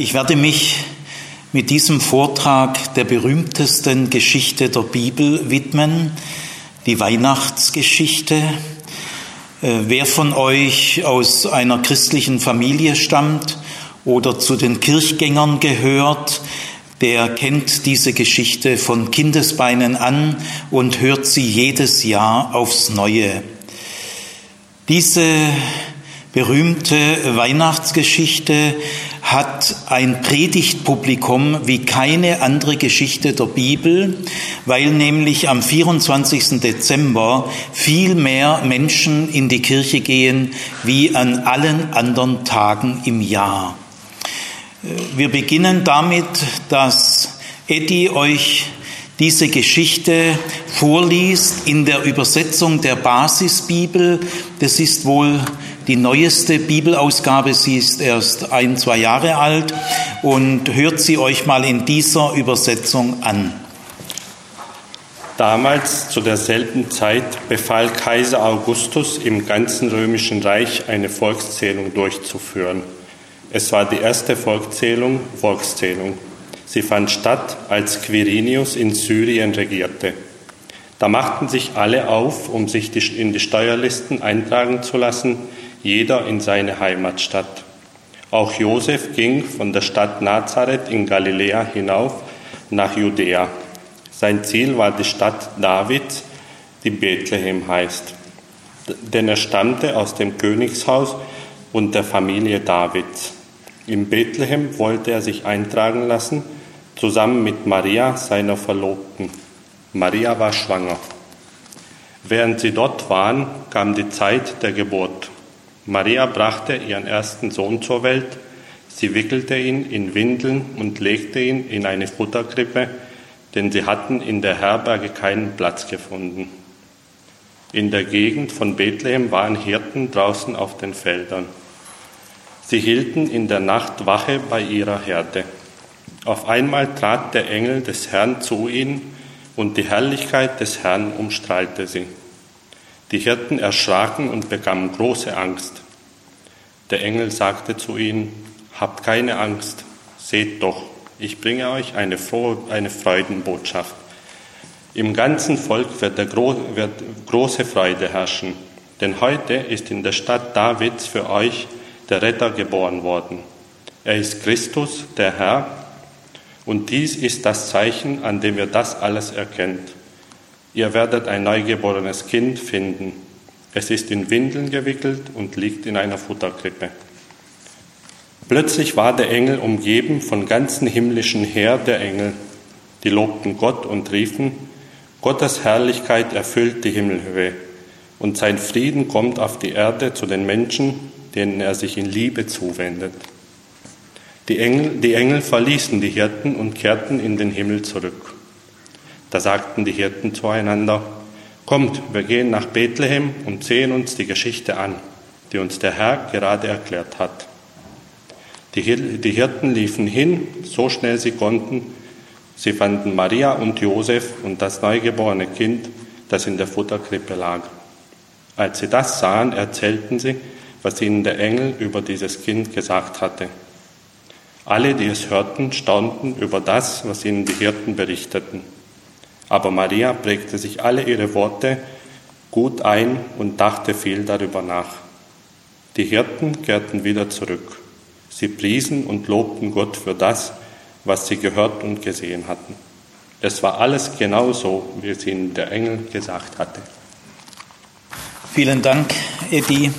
Ich werde mich mit diesem Vortrag der berühmtesten Geschichte der Bibel widmen, die Weihnachtsgeschichte. Äh, wer von euch aus einer christlichen Familie stammt oder zu den Kirchgängern gehört, der kennt diese Geschichte von Kindesbeinen an und hört sie jedes Jahr aufs Neue. Diese berühmte Weihnachtsgeschichte hat ein Predigtpublikum wie keine andere Geschichte der Bibel, weil nämlich am 24. Dezember viel mehr Menschen in die Kirche gehen wie an allen anderen Tagen im Jahr. Wir beginnen damit, dass Eddie euch diese Geschichte vorliest in der Übersetzung der Basisbibel. Das ist wohl die neueste Bibelausgabe. Sie ist erst ein, zwei Jahre alt und hört sie euch mal in dieser Übersetzung an. Damals zu derselben Zeit befahl Kaiser Augustus im ganzen römischen Reich eine Volkszählung durchzuführen. Es war die erste Volkszählung, Volkszählung. Sie fand statt, als Quirinius in Syrien regierte. Da machten sich alle auf, um sich in die Steuerlisten eintragen zu lassen, jeder in seine Heimatstadt. Auch Josef ging von der Stadt Nazareth in Galiläa hinauf nach Judäa. Sein Ziel war die Stadt Davids, die Bethlehem heißt, denn er stammte aus dem Königshaus und der Familie Davids. In Bethlehem wollte er sich eintragen lassen, zusammen mit Maria, seiner Verlobten. Maria war schwanger. Während sie dort waren, kam die Zeit der Geburt. Maria brachte ihren ersten Sohn zur Welt. Sie wickelte ihn in Windeln und legte ihn in eine Futterkrippe, denn sie hatten in der Herberge keinen Platz gefunden. In der Gegend von Bethlehem waren Hirten draußen auf den Feldern. Sie hielten in der Nacht Wache bei ihrer Herde. Auf einmal trat der Engel des Herrn zu ihnen und die Herrlichkeit des Herrn umstrahlte sie. Die Hirten erschraken und bekamen große Angst. Der Engel sagte zu ihnen, Habt keine Angst, seht doch, ich bringe euch eine, frohe, eine Freudenbotschaft. Im ganzen Volk wird, Gro wird große Freude herrschen, denn heute ist in der Stadt Davids für euch der Retter geboren worden. Er ist Christus, der Herr, und dies ist das Zeichen, an dem ihr das alles erkennt. Ihr werdet ein neugeborenes Kind finden. Es ist in Windeln gewickelt und liegt in einer Futterkrippe. Plötzlich war der Engel umgeben von ganzen himmlischen Heer der Engel. Die lobten Gott und riefen, Gottes Herrlichkeit erfüllt die Himmelhöhe und sein Frieden kommt auf die Erde zu den Menschen, denen er sich in Liebe zuwendet. Die Engel, die Engel verließen die Hirten und kehrten in den Himmel zurück. Da sagten die Hirten zueinander, Kommt, wir gehen nach Bethlehem und sehen uns die Geschichte an, die uns der Herr gerade erklärt hat. Die, die Hirten liefen hin, so schnell sie konnten. Sie fanden Maria und Josef und das neugeborene Kind, das in der Futterkrippe lag. Als sie das sahen, erzählten sie, was ihnen der Engel über dieses Kind gesagt hatte. Alle, die es hörten, staunten über das, was ihnen die Hirten berichteten. Aber Maria prägte sich alle ihre Worte gut ein und dachte viel darüber nach. Die Hirten kehrten wieder zurück. Sie priesen und lobten Gott für das, was sie gehört und gesehen hatten. Es war alles genauso, wie es ihnen der Engel gesagt hatte. Vielen Dank, Eddie.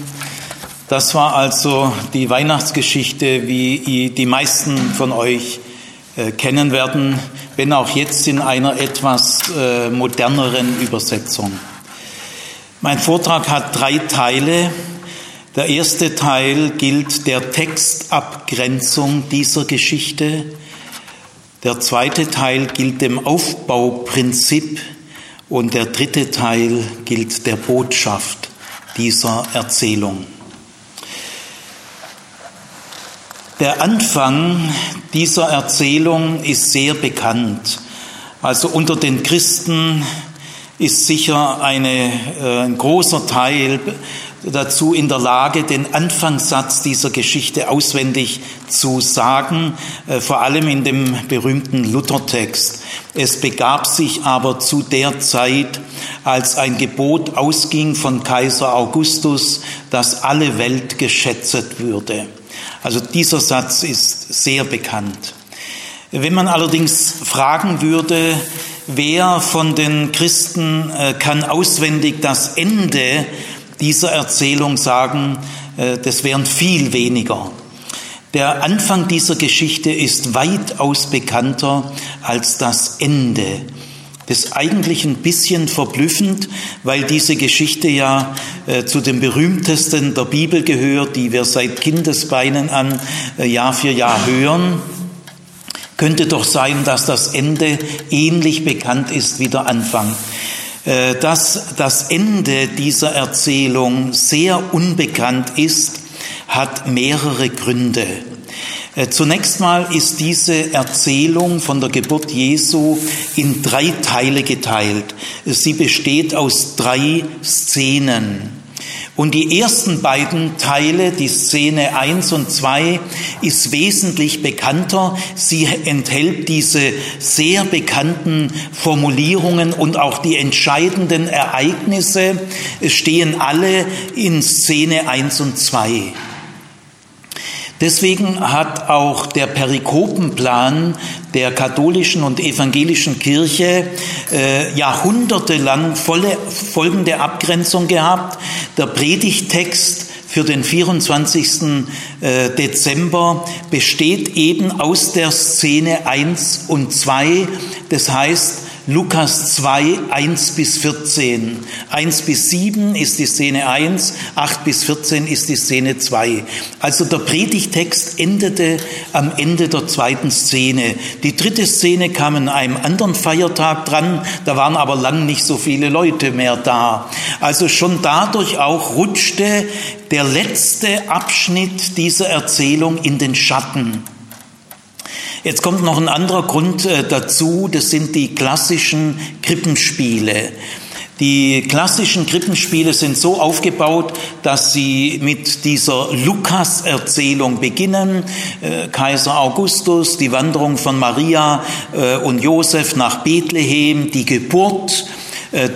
Das war also die Weihnachtsgeschichte, wie die meisten von euch äh, kennen werden, wenn auch jetzt in einer etwas äh, moderneren Übersetzung. Mein Vortrag hat drei Teile. Der erste Teil gilt der Textabgrenzung dieser Geschichte. Der zweite Teil gilt dem Aufbauprinzip und der dritte Teil gilt der Botschaft dieser Erzählung. Der Anfang dieser Erzählung ist sehr bekannt. Also unter den Christen ist sicher eine, äh, ein großer Teil dazu in der Lage, den Anfangssatz dieser Geschichte auswendig zu sagen, äh, vor allem in dem berühmten Luthertext. Es begab sich aber zu der Zeit, als ein Gebot ausging von Kaiser Augustus, dass alle Welt geschätzt würde. Also dieser Satz ist sehr bekannt. Wenn man allerdings fragen würde, wer von den Christen äh, kann auswendig das Ende dieser Erzählung sagen, äh, das wären viel weniger. Der Anfang dieser Geschichte ist weitaus bekannter als das Ende. Ist eigentlich ein bisschen verblüffend, weil diese Geschichte ja äh, zu den berühmtesten der Bibel gehört, die wir seit Kindesbeinen an äh, Jahr für Jahr hören. Könnte doch sein, dass das Ende ähnlich bekannt ist wie der Anfang. Äh, dass das Ende dieser Erzählung sehr unbekannt ist, hat mehrere Gründe. Äh, zunächst mal ist diese Erzählung von der Geburt Jesu in drei Teile geteilt. Sie besteht aus drei Szenen. Und die ersten beiden Teile, die Szene 1 und 2, ist wesentlich bekannter. Sie enthält diese sehr bekannten Formulierungen und auch die entscheidenden Ereignisse stehen alle in Szene 1 und 2. Deswegen hat auch der Perikopenplan der katholischen und evangelischen Kirche äh, jahrhundertelang volle, folgende Abgrenzung gehabt. Der Predigtext für den 24. Äh, Dezember besteht eben aus der Szene 1 und 2. Das heißt, Lukas 2, 1 bis 14. 1 bis 7 ist die Szene 1, 8 bis 14 ist die Szene 2. Also der Predigtext endete am Ende der zweiten Szene. Die dritte Szene kam an einem anderen Feiertag dran, da waren aber lang nicht so viele Leute mehr da. Also schon dadurch auch rutschte der letzte Abschnitt dieser Erzählung in den Schatten. Jetzt kommt noch ein anderer Grund äh, dazu, das sind die klassischen Krippenspiele. Die klassischen Krippenspiele sind so aufgebaut, dass sie mit dieser Lukas-Erzählung beginnen. Äh, Kaiser Augustus, die Wanderung von Maria äh, und Josef nach Bethlehem, die Geburt,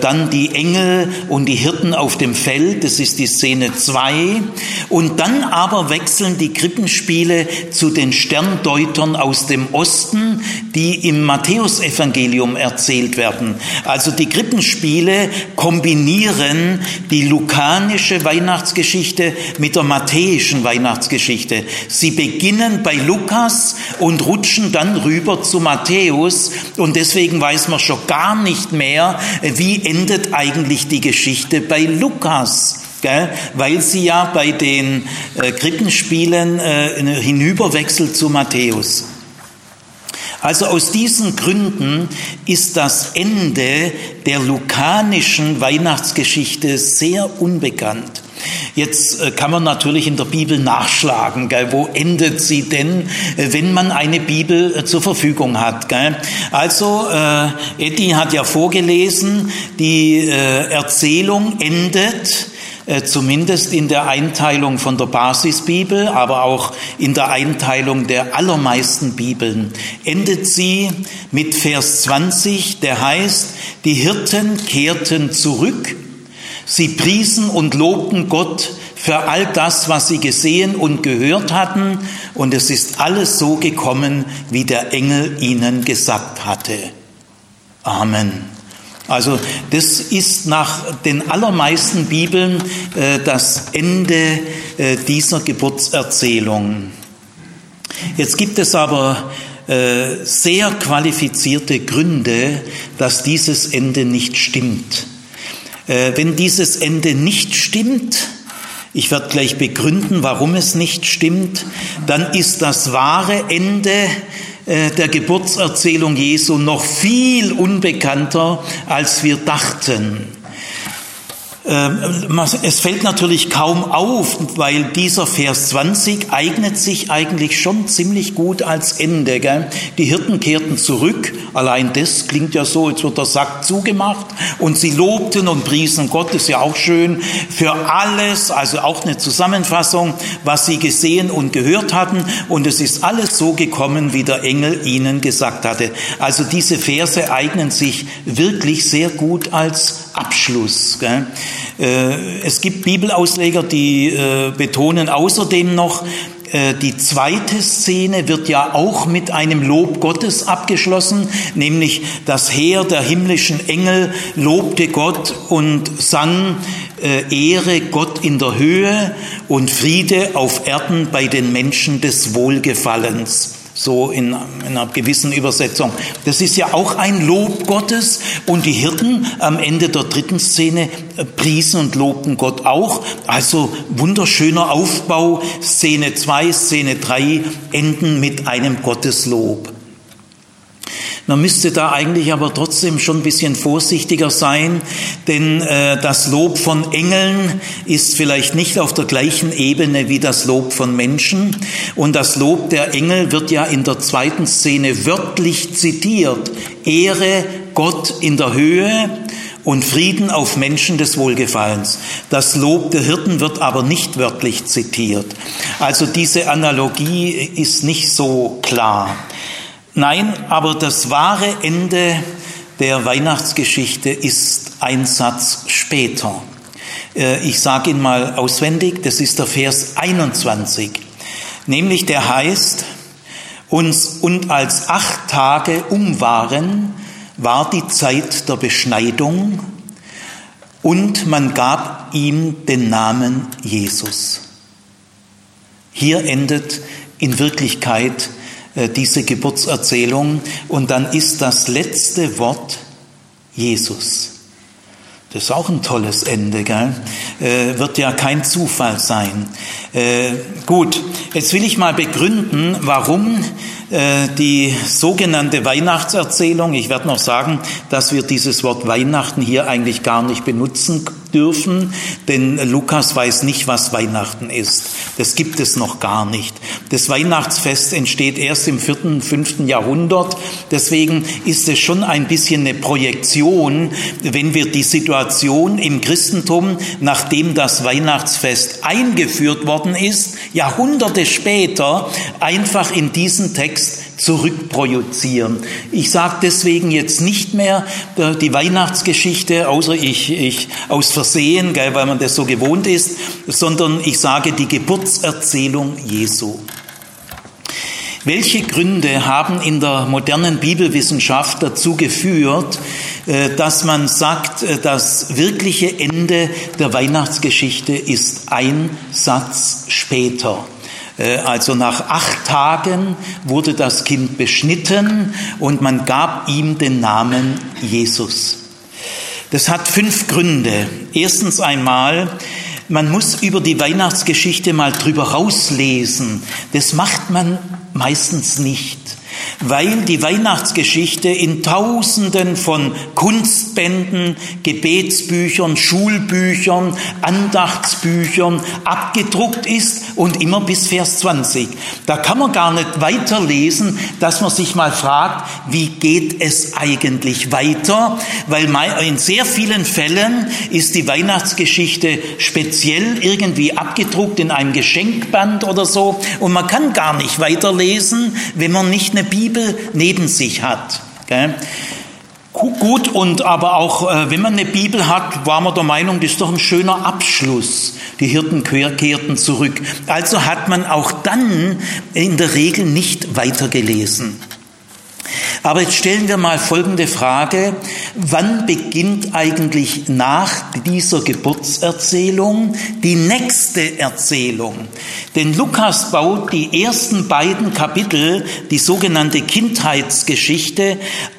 dann die Engel und die Hirten auf dem Feld, das ist die Szene 2. Und dann aber wechseln die Krippenspiele zu den Sterndeutern aus dem Osten, die im Matthäusevangelium erzählt werden. Also die Krippenspiele kombinieren die lukanische Weihnachtsgeschichte mit der matthäischen Weihnachtsgeschichte. Sie beginnen bei Lukas und rutschen dann rüber zu Matthäus und deswegen weiß man schon gar nicht mehr, wie wie endet eigentlich die Geschichte bei Lukas? Weil sie ja bei den äh, Krippenspielen äh, hinüberwechselt zu Matthäus. Also aus diesen Gründen ist das Ende der lukanischen Weihnachtsgeschichte sehr unbekannt. Jetzt äh, kann man natürlich in der Bibel nachschlagen, gell? wo endet sie denn, äh, wenn man eine Bibel äh, zur Verfügung hat. Gell? Also, äh, Eddie hat ja vorgelesen, die äh, Erzählung endet zumindest in der Einteilung von der Basisbibel, aber auch in der Einteilung der allermeisten Bibeln, endet sie mit Vers 20, der heißt, die Hirten kehrten zurück Sie priesen und lobten Gott für all das, was sie gesehen und gehört hatten, und es ist alles so gekommen, wie der Engel ihnen gesagt hatte. Amen. Also das ist nach den allermeisten Bibeln äh, das Ende äh, dieser Geburtserzählung. Jetzt gibt es aber äh, sehr qualifizierte Gründe, dass dieses Ende nicht stimmt. Äh, wenn dieses Ende nicht stimmt, ich werde gleich begründen, warum es nicht stimmt, dann ist das wahre Ende äh, der Geburtserzählung Jesu noch viel unbekannter, als wir dachten. Ähm, es fällt natürlich kaum auf, weil dieser Vers 20 eignet sich eigentlich schon ziemlich gut als Ende. Gell? Die Hirten kehrten zurück, allein das klingt ja so, als wird der Sack zugemacht und sie lobten und priesen Gott, ist ja auch schön, für alles, also auch eine Zusammenfassung, was sie gesehen und gehört hatten und es ist alles so gekommen, wie der Engel ihnen gesagt hatte. Also diese Verse eignen sich wirklich sehr gut als Abschluss. Gell? Äh, es gibt Bibelausleger, die äh, betonen außerdem noch, äh, die zweite Szene wird ja auch mit einem Lob Gottes abgeschlossen, nämlich das Heer der himmlischen Engel lobte Gott und sang Ehre Gott in der Höhe und Friede auf Erden bei den Menschen des Wohlgefallens so in, in, einer gewissen Übersetzung. Das ist ja auch ein Lob Gottes und die Hirten am Ende der dritten Szene äh, priesen und lobten Gott auch. Also wunderschöner Aufbau. Szene 2, Szene 3 enden mit einem Gotteslob. Man müsste da eigentlich aber trotzdem schon ein bisschen vorsichtiger sein, denn äh, das Lob von Engeln ist vielleicht nicht auf der gleichen Ebene wie das Lob von Menschen. Und das Lob der Engel wird ja in der zweiten Szene wörtlich zitiert. Ehre Gott in der Höhe und Frieden auf Menschen des Wohlgefallens. Das Lob der Hirten wird aber nicht wörtlich zitiert. Also diese Analogie ist nicht so klar. Nein, aber das wahre Ende der Weihnachtsgeschichte ist ein Satz später. Äh, ich sage ihn mal auswendig, das ist der Vers 21. Nämlich der heißt, uns, und als acht Tage um waren, war die Zeit der Beschneidung und man gab ihm den Namen Jesus. Hier endet in Wirklichkeit diese Geburtserzählung und dann ist das letzte Wort Jesus. Das ist auch ein tolles Ende, gell? Äh, wird ja kein Zufall sein. Äh, gut, jetzt will ich mal begründen, warum äh, die sogenannte Weihnachtserzählung, ich werde noch sagen, dass wir dieses Wort Weihnachten hier eigentlich gar nicht benutzen dürfen, denn Lukas weiß nicht, was Weihnachten ist. Das gibt es noch gar nicht. Das Weihnachtsfest entsteht erst im vierten, fünften Jahrhundert. Deswegen ist es schon ein bisschen eine Projektion, wenn wir die Situation im Christentum, nachdem das Weihnachtsfest eingeführt worden ist, Jahrhunderte später einfach in diesen Text zurückprojizieren. Ich sage deswegen jetzt nicht mehr äh, die Weihnachtsgeschichte, außer ich, ich aus Versehen, weil man das so gewohnt ist, sondern ich sage die Geburtserzählung Jesu. Welche Gründe haben in der modernen Bibelwissenschaft dazu geführt, äh, dass man sagt, äh, das wirkliche Ende der Weihnachtsgeschichte ist ein Satz später? Äh, also nach acht Tagen wurde das Kind beschnitten und man gab ihm den Namen Jesus. Das hat fünf Gründe. Erstens einmal, man muss über die Weihnachtsgeschichte mal drüber rauslesen. Das macht man meistens nicht weil die Weihnachtsgeschichte in Tausenden von Kunstbänden, Gebetsbüchern, Schulbüchern, Andachtsbüchern abgedruckt ist und immer bis Vers 20. Da kann man gar nicht weiterlesen, dass man sich mal fragt, wie geht es eigentlich weiter? Weil in sehr vielen Fällen ist die Weihnachtsgeschichte speziell irgendwie abgedruckt in einem Geschenkband oder so und man kann gar nicht weiterlesen, wenn man nicht eine Bibel neben sich hat. Gut, und aber auch äh, wenn man eine Bibel hat, war man der Meinung, das ist doch ein schöner Abschluss. Die Hirten kehrten zurück. Also hat man auch dann in der Regel nicht weitergelesen. Aber jetzt stellen wir mal folgende Frage. Wann beginnt eigentlich nach dieser Geburtserzählung die nächste Erzählung? Denn Lukas baut die ersten beiden Kapitel, die sogenannte Kindheitsgeschichte,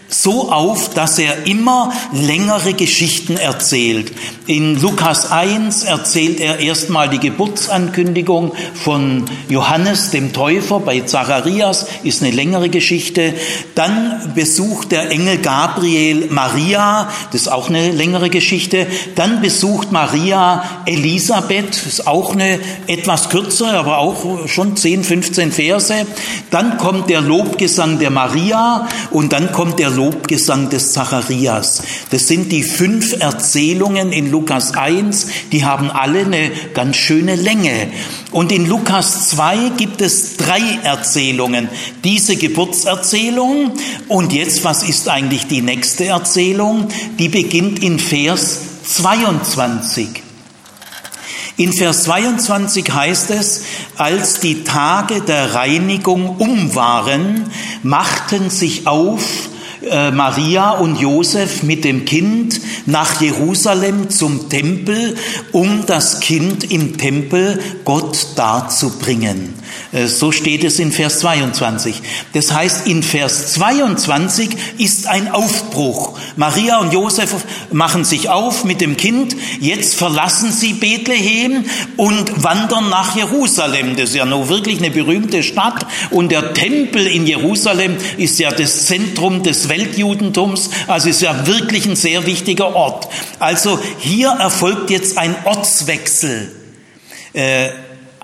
so auf, dass er immer längere Geschichten erzählt. In Lukas 1 erzählt er erstmal die Geburtsankündigung von Johannes dem Täufer bei Zacharias, ist eine längere Geschichte. Dann besucht der Engel Gabriel Maria, das ist auch eine längere Geschichte. Dann besucht Maria Elisabeth, das ist auch eine etwas kürzer, aber auch schon 10, 15 Verse. Dann kommt der Lobgesang der Maria und dann kommt der Lobgesang des Zacharias. Das sind die fünf Erzählungen in Lukas 1, die haben alle eine ganz schöne Länge. Und in Lukas 2 gibt es drei Erzählungen. Diese Geburtserzählung und jetzt, was ist eigentlich die nächste Erzählung? Die beginnt in Vers 22. In Vers 22 heißt es, als die Tage der Reinigung um waren, machten sich auf äh, Maria und Josef mit dem Kind nach Jerusalem zum Tempel, um das Kind im Tempel Gott darzubringen. Äh, so steht es in Vers 22. Das heißt, in Vers 22 ist ein Aufbruch. Maria und Josef machen sich auf mit dem Kind. Jetzt verlassen sie Bethlehem und wandern nach Jerusalem. Das ist ja nur wirklich eine berühmte Stadt. Und der Tempel in Jerusalem ist ja das Zentrum des Weltjudentums. Also ist ja wirklich ein sehr wichtiger Ort. Also hier erfolgt jetzt ein Ortswechsel. Äh,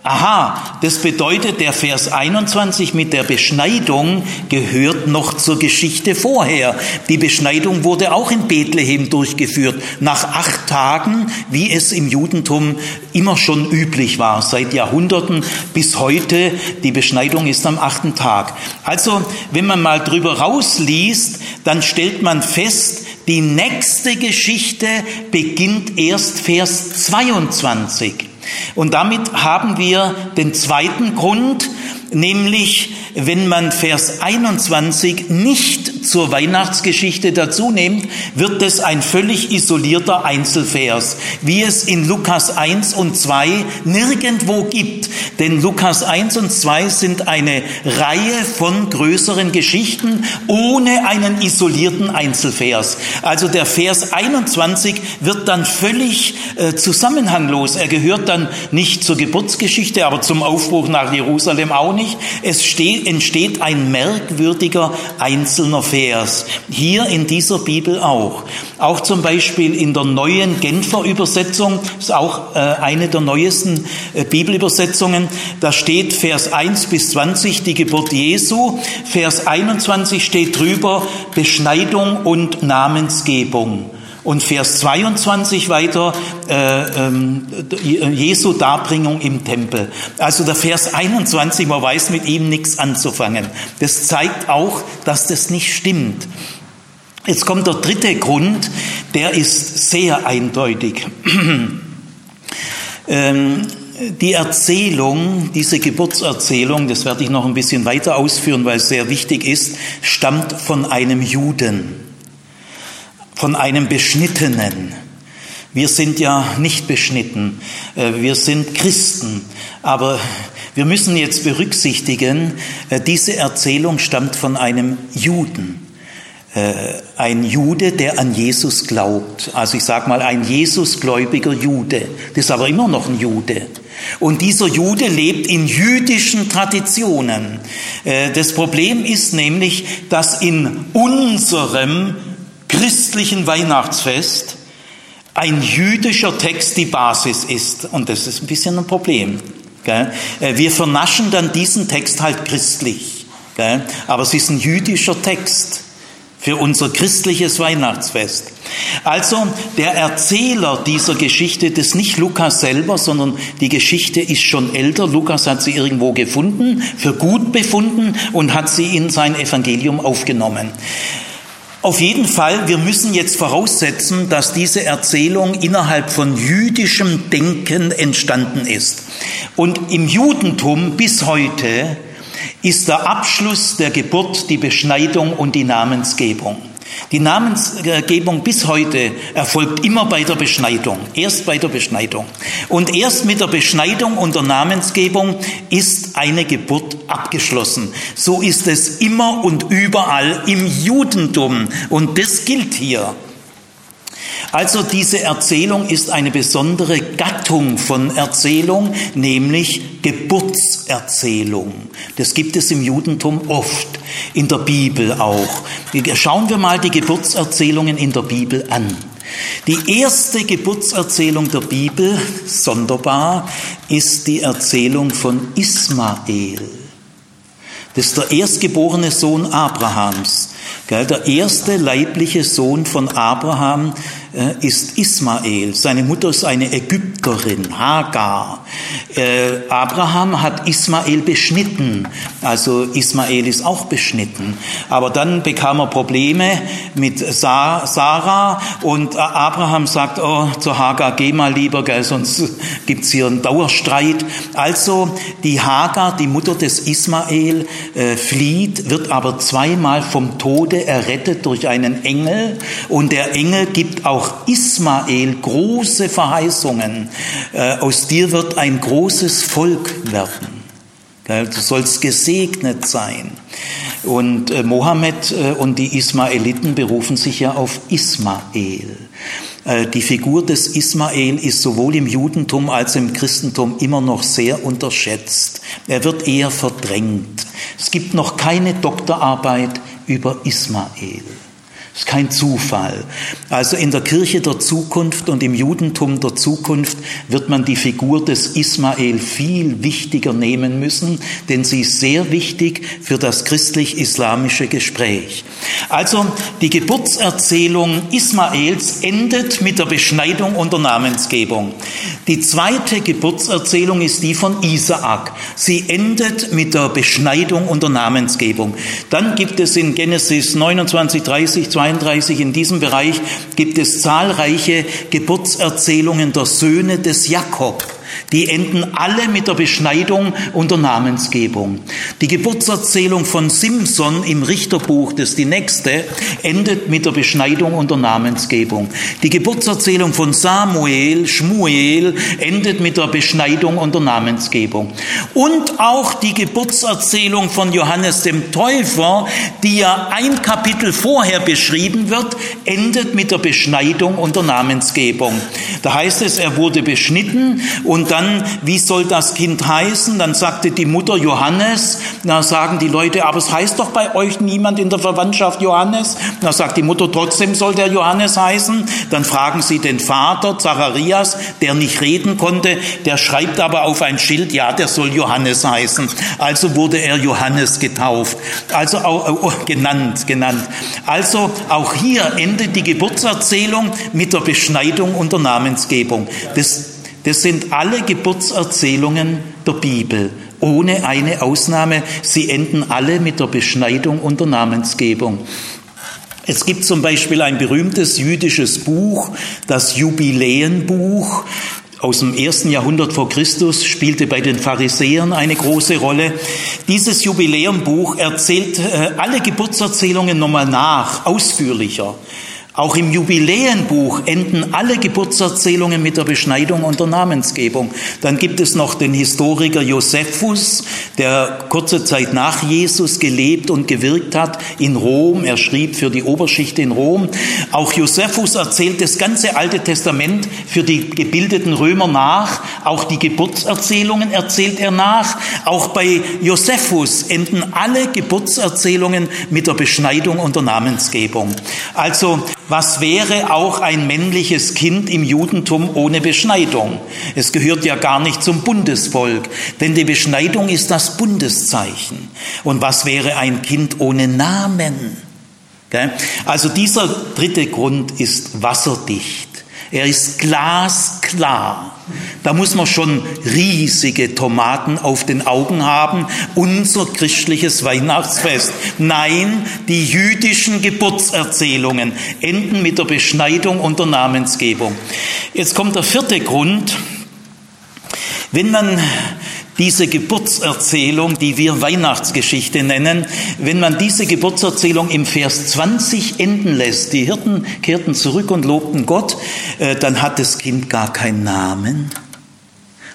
Aha, das bedeutet, der Vers 21 mit der Beschneidung gehört noch zur Geschichte vorher. Die Beschneidung wurde auch in Bethlehem durchgeführt, nach acht Tagen, wie es im Judentum immer schon üblich war, seit Jahrhunderten bis heute. Die Beschneidung ist am achten Tag. Also, wenn man mal drüber rausliest, dann stellt man fest, die nächste Geschichte beginnt erst Vers 22. Und damit haben wir den zweiten Grund, nämlich wenn man Vers 21 nicht zur Weihnachtsgeschichte dazu nimmt, wird es ein völlig isolierter Einzelvers, wie es in Lukas 1 und 2 nirgendwo gibt. Denn Lukas 1 und 2 sind eine Reihe von größeren Geschichten ohne einen isolierten Einzelvers. Also der Vers 21 wird dann völlig äh, zusammenhanglos. Er gehört dann nicht zur Geburtsgeschichte, aber zum Aufbruch nach Jerusalem auch nicht. Es steht entsteht ein merkwürdiger einzelner Vers. Hier in dieser Bibel auch. Auch zum Beispiel in der neuen Genfer Übersetzung, ist auch äh, eine der neuesten äh, Bibelübersetzungen, da steht Vers 1 bis 20 die Geburt Jesu, Vers 21 steht drüber Beschneidung und Namensgebung. Und Vers 22 weiter, äh, ähm, Jesu Darbringung im Tempel. Also der Vers 21, man weiß mit ihm nichts anzufangen. Das zeigt auch, dass das nicht stimmt. Jetzt kommt der dritte Grund, der ist sehr eindeutig. ähm, die Erzählung, diese Geburtserzählung, das werde ich noch ein bisschen weiter ausführen, weil es sehr wichtig ist, stammt von einem Juden von einem Beschnittenen. Wir sind ja nicht beschnitten, äh, wir sind Christen, aber wir müssen jetzt berücksichtigen, äh, diese Erzählung stammt von einem Juden. Äh, ein Jude, der an Jesus glaubt. Also ich sage mal ein Jesusgläubiger Jude. Das ist aber immer noch ein Jude. Und dieser Jude lebt in jüdischen Traditionen. Das Problem ist nämlich, dass in unserem christlichen Weihnachtsfest ein jüdischer Text die Basis ist. Und das ist ein bisschen ein Problem. Äh, wir vernaschen dann diesen Text halt christlich. Aber es ist ein jüdischer Text für unser christliches Weihnachtsfest. Also der Erzähler dieser Geschichte, das ist nicht Lukas selber, sondern die Geschichte ist schon älter. Lukas hat sie irgendwo gefunden, für gut befunden und hat sie in sein Evangelium aufgenommen. Auf jeden Fall, wir müssen jetzt voraussetzen, dass diese Erzählung innerhalb von jüdischem Denken entstanden ist. Und im Judentum bis heute ist der Abschluss der Geburt die Beschneidung und die Namensgebung. Die Namensgebung bis heute erfolgt immer bei der Beschneidung, erst bei der Beschneidung. Und erst mit der Beschneidung und der Namensgebung ist eine Geburt abgeschlossen. So ist es immer und überall im Judentum. Und das gilt hier. Also diese Erzählung ist eine besondere Gattung von Erzählung, nämlich Geburtserzählung. Das gibt es im Judentum oft, in der Bibel auch. Schauen wir mal die Geburtserzählungen in der Bibel an. Die erste Geburtserzählung der Bibel, sonderbar, ist die Erzählung von Ismael. Das ist der erstgeborene Sohn Abrahams. Der erste leibliche Sohn von Abraham ist Ismael. Seine Mutter ist eine Ägypterin, Hagar. Äh, Abraham hat Ismael beschnitten, also Ismael ist auch beschnitten. Aber dann bekam er Probleme mit Sarah und Abraham sagt, oh, zur Hagar geh mal lieber, gell, sonst gibt's hier einen Dauerstreit. Also die Hagar, die Mutter des Ismael, äh, flieht, wird aber zweimal vom Tode errettet durch einen Engel und der Engel gibt auch auch Ismael große Verheißungen. Äh, aus dir wird ein großes Volk werden. Du sollst gesegnet sein. Und äh, Mohammed äh, und die Ismaeliten berufen sich ja auf Ismael. Die Figur des Ismael ist sowohl im Judentum als im Christentum immer noch sehr unterschätzt. Er wird eher verdrängt. Es gibt noch keine Doktorarbeit über Ismael. Das ist kein Zufall. Also in der Kirche der Zukunft und im Judentum der Zukunft wird man die Figur des Ismael viel wichtiger nehmen müssen, denn sie ist sehr wichtig für das christlich-islamische Gespräch. Also die Geburtserzählung Ismaels endet mit der Beschneidung und der Namensgebung. Die zweite Geburtserzählung ist die von Isaak. Sie endet mit der Beschneidung und der Namensgebung. Dann gibt es in Genesis 29, 30, 32 in diesem Bereich gibt es zahlreiche Geburtserzählungen der Söhne des Jakob. Die enden alle mit der Beschneidung und der Namensgebung. Die Geburtserzählung von Simson im Richterbuch, das ist die nächste, endet mit der Beschneidung und der Namensgebung. Die Geburtserzählung von Samuel, Schmuel, endet mit der Beschneidung und der Namensgebung. Und auch die Geburtserzählung von Johannes dem Täufer, die ja ein Kapitel vorher beschrieben wird, endet mit der Beschneidung und der Namensgebung. Da heißt es, er wurde beschnitten und und dann, wie soll das Kind heißen? Dann sagte die Mutter Johannes. Da sagen die Leute, aber es heißt doch bei euch niemand in der Verwandtschaft Johannes. Da sagt die Mutter, trotzdem soll der Johannes heißen. Dann fragen sie den Vater, Zacharias, der nicht reden konnte. Der schreibt aber auf ein Schild, ja, der soll Johannes heißen. Also wurde er Johannes getauft. Also auch, oh, genannt, genannt. Also auch hier endet die Geburtserzählung mit der Beschneidung und der Namensgebung. Das das sind alle Geburtserzählungen der Bibel, ohne eine Ausnahme. Sie enden alle mit der Beschneidung und der Namensgebung. Es gibt zum Beispiel ein berühmtes jüdisches Buch, das Jubiläenbuch aus dem ersten Jahrhundert vor Christus, spielte bei den Pharisäern eine große Rolle. Dieses Jubiläenbuch erzählt äh, alle Geburtserzählungen nochmal nach, ausführlicher. Auch im Jubiläenbuch enden alle Geburtserzählungen mit der Beschneidung und der Namensgebung. Dann gibt es noch den Historiker Josephus, der kurze Zeit nach Jesus gelebt und gewirkt hat in Rom. Er schrieb für die Oberschicht in Rom. Auch Josephus erzählt das ganze Alte Testament für die gebildeten Römer nach. Auch die Geburtserzählungen erzählt er nach. Auch bei Josephus enden alle Geburtserzählungen mit der Beschneidung und der Namensgebung. Also was wäre auch ein männliches Kind im Judentum ohne Beschneidung? Es gehört ja gar nicht zum Bundesvolk, denn die Beschneidung ist das Bundeszeichen. Und was wäre ein Kind ohne Namen? Also dieser dritte Grund ist wasserdicht. Er ist glasklar. Da muss man schon riesige Tomaten auf den Augen haben. Unser christliches Weihnachtsfest. Nein, die jüdischen Geburtserzählungen enden mit der Beschneidung und der Namensgebung. Jetzt kommt der vierte Grund. Wenn man diese Geburtserzählung, die wir Weihnachtsgeschichte nennen, wenn man diese Geburtserzählung im Vers 20 enden lässt, die Hirten kehrten zurück und lobten Gott, äh, dann hat das Kind gar keinen Namen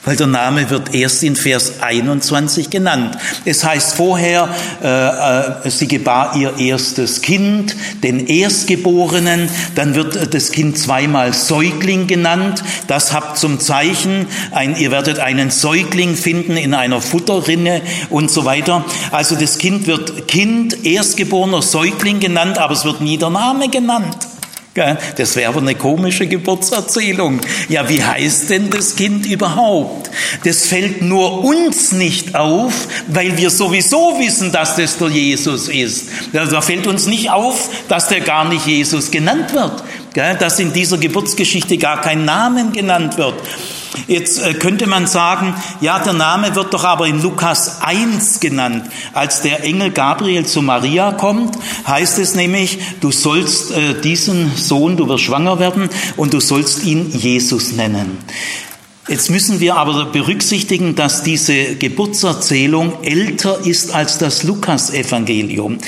weil der Name wird erst in Vers 21 genannt. Es heißt vorher, äh, äh, sie gebar ihr erstes Kind, den Erstgeborenen, dann wird das Kind zweimal Säugling genannt. Das habt zum Zeichen, ein, ihr werdet einen Säugling finden in einer Futterrinne und so weiter. Also das Kind wird Kind, Erstgeborener, Säugling genannt, aber es wird nie der Name genannt. Das wäre aber eine komische Geburtserzählung. Ja, wie heißt denn das Kind überhaupt? Das fällt nur uns nicht auf, weil wir sowieso wissen, dass das der Jesus ist. Da fällt uns nicht auf, dass der gar nicht Jesus genannt wird dass in dieser Geburtsgeschichte gar kein Namen genannt wird. Jetzt äh, könnte man sagen, ja, der Name wird doch aber in Lukas 1 genannt. Als der Engel Gabriel zu Maria kommt, heißt es nämlich, du sollst äh, diesen Sohn, du wirst schwanger werden und du sollst ihn Jesus nennen. Jetzt müssen wir aber berücksichtigen, dass diese Geburtserzählung älter ist als das Lukasevangelium.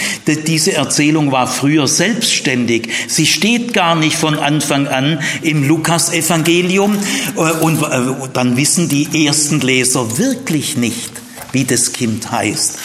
Diese Erzählung war früher selbstständig. Sie steht gar nicht von Anfang an im Lukasevangelium äh, und äh, dann wissen die ersten Leser wirklich nicht, wie das Kind heißt.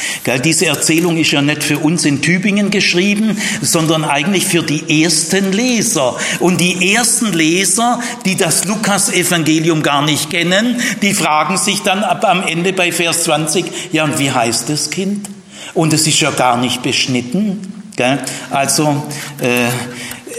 Diese Erzählung ist ja nicht für uns in Tübingen geschrieben, sondern eigentlich für die ersten Leser. Und die ersten Leser, die das Lukas-Evangelium gar nicht kennen, die fragen sich dann ab am Ende bei Vers 20, ja, und wie heißt das Kind? Und es ist ja gar nicht beschnitten. Also äh,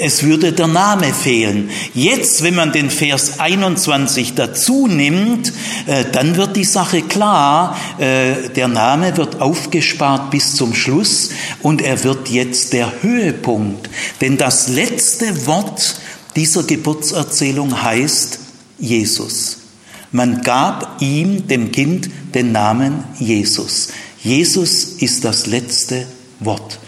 es würde der Name fehlen. Jetzt, wenn man den Vers 21 dazu nimmt, äh, dann wird die Sache klar. Äh, der Name wird aufgespart bis zum Schluss und er wird jetzt der Höhepunkt. Denn das letzte Wort dieser Geburtserzählung heißt Jesus. Man gab ihm, dem Kind, den Namen Jesus. Jesus ist das letzte Wort.